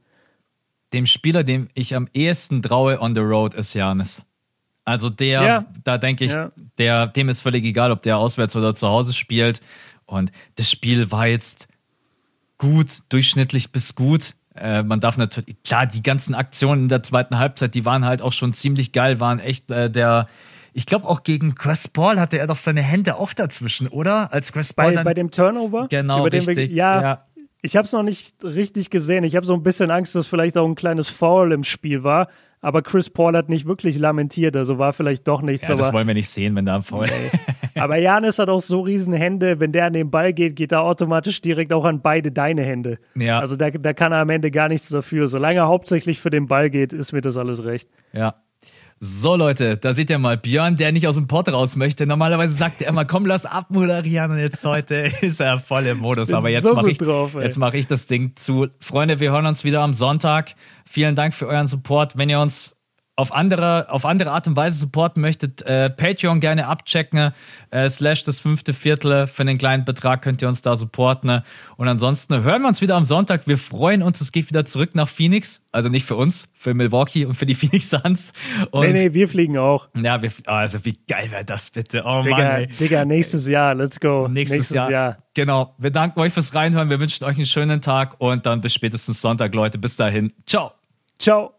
Dem Spieler, dem ich am ehesten traue on the road, ist Janis. Also der, ja. da denke ich, ja. der, dem ist völlig egal, ob der auswärts oder zu Hause spielt. Und das Spiel war jetzt gut, durchschnittlich bis gut. Äh, man darf natürlich, klar, die ganzen Aktionen in der zweiten Halbzeit, die waren halt auch schon ziemlich geil, waren echt äh, der, ich glaube auch gegen Chris Paul hatte er doch seine Hände auch dazwischen, oder? Als Chris Paul bei, dann, bei dem Turnover? Genau, richtig. Wir, ja, ja, ich habe es noch nicht richtig gesehen. Ich habe so ein bisschen Angst, dass vielleicht auch ein kleines Foul im Spiel war. Aber Chris Paul hat nicht wirklich lamentiert, also war vielleicht doch nichts. Ja, das wollen wir nicht sehen, wenn da ein Foul. Nee. aber Janis hat auch so riesen Hände, wenn der an den Ball geht, geht er automatisch direkt auch an beide deine Hände. Ja. Also da, da kann er am Ende gar nichts dafür. Solange er hauptsächlich für den Ball geht, ist mir das alles recht. Ja, so Leute, da seht ihr mal Björn, der nicht aus dem Pott raus möchte. Normalerweise sagt er immer, komm, lass abmoderieren und jetzt heute ist er voll im Modus. Aber jetzt so mache ich, mach ich das Ding zu. Freunde, wir hören uns wieder am Sonntag. Vielen Dank für euren Support. Wenn ihr uns auf andere, auf andere Art und Weise supporten möchtet, äh, Patreon gerne abchecken, äh, slash das fünfte Viertel. Für einen kleinen Betrag könnt ihr uns da supporten. Und ansonsten hören wir uns wieder am Sonntag. Wir freuen uns, es geht wieder zurück nach Phoenix. Also nicht für uns, für Milwaukee und für die Phoenix Suns. Und, nee, nee, wir fliegen auch. Ja, wir, also wie geil wäre das bitte? Oh Digga, Mann. Ey. Digga, nächstes Jahr, let's go. Nächstes, nächstes Jahr. Jahr. Genau. Wir danken euch fürs Reinhören. Wir wünschen euch einen schönen Tag und dann bis spätestens Sonntag, Leute. Bis dahin. Ciao. Ciao.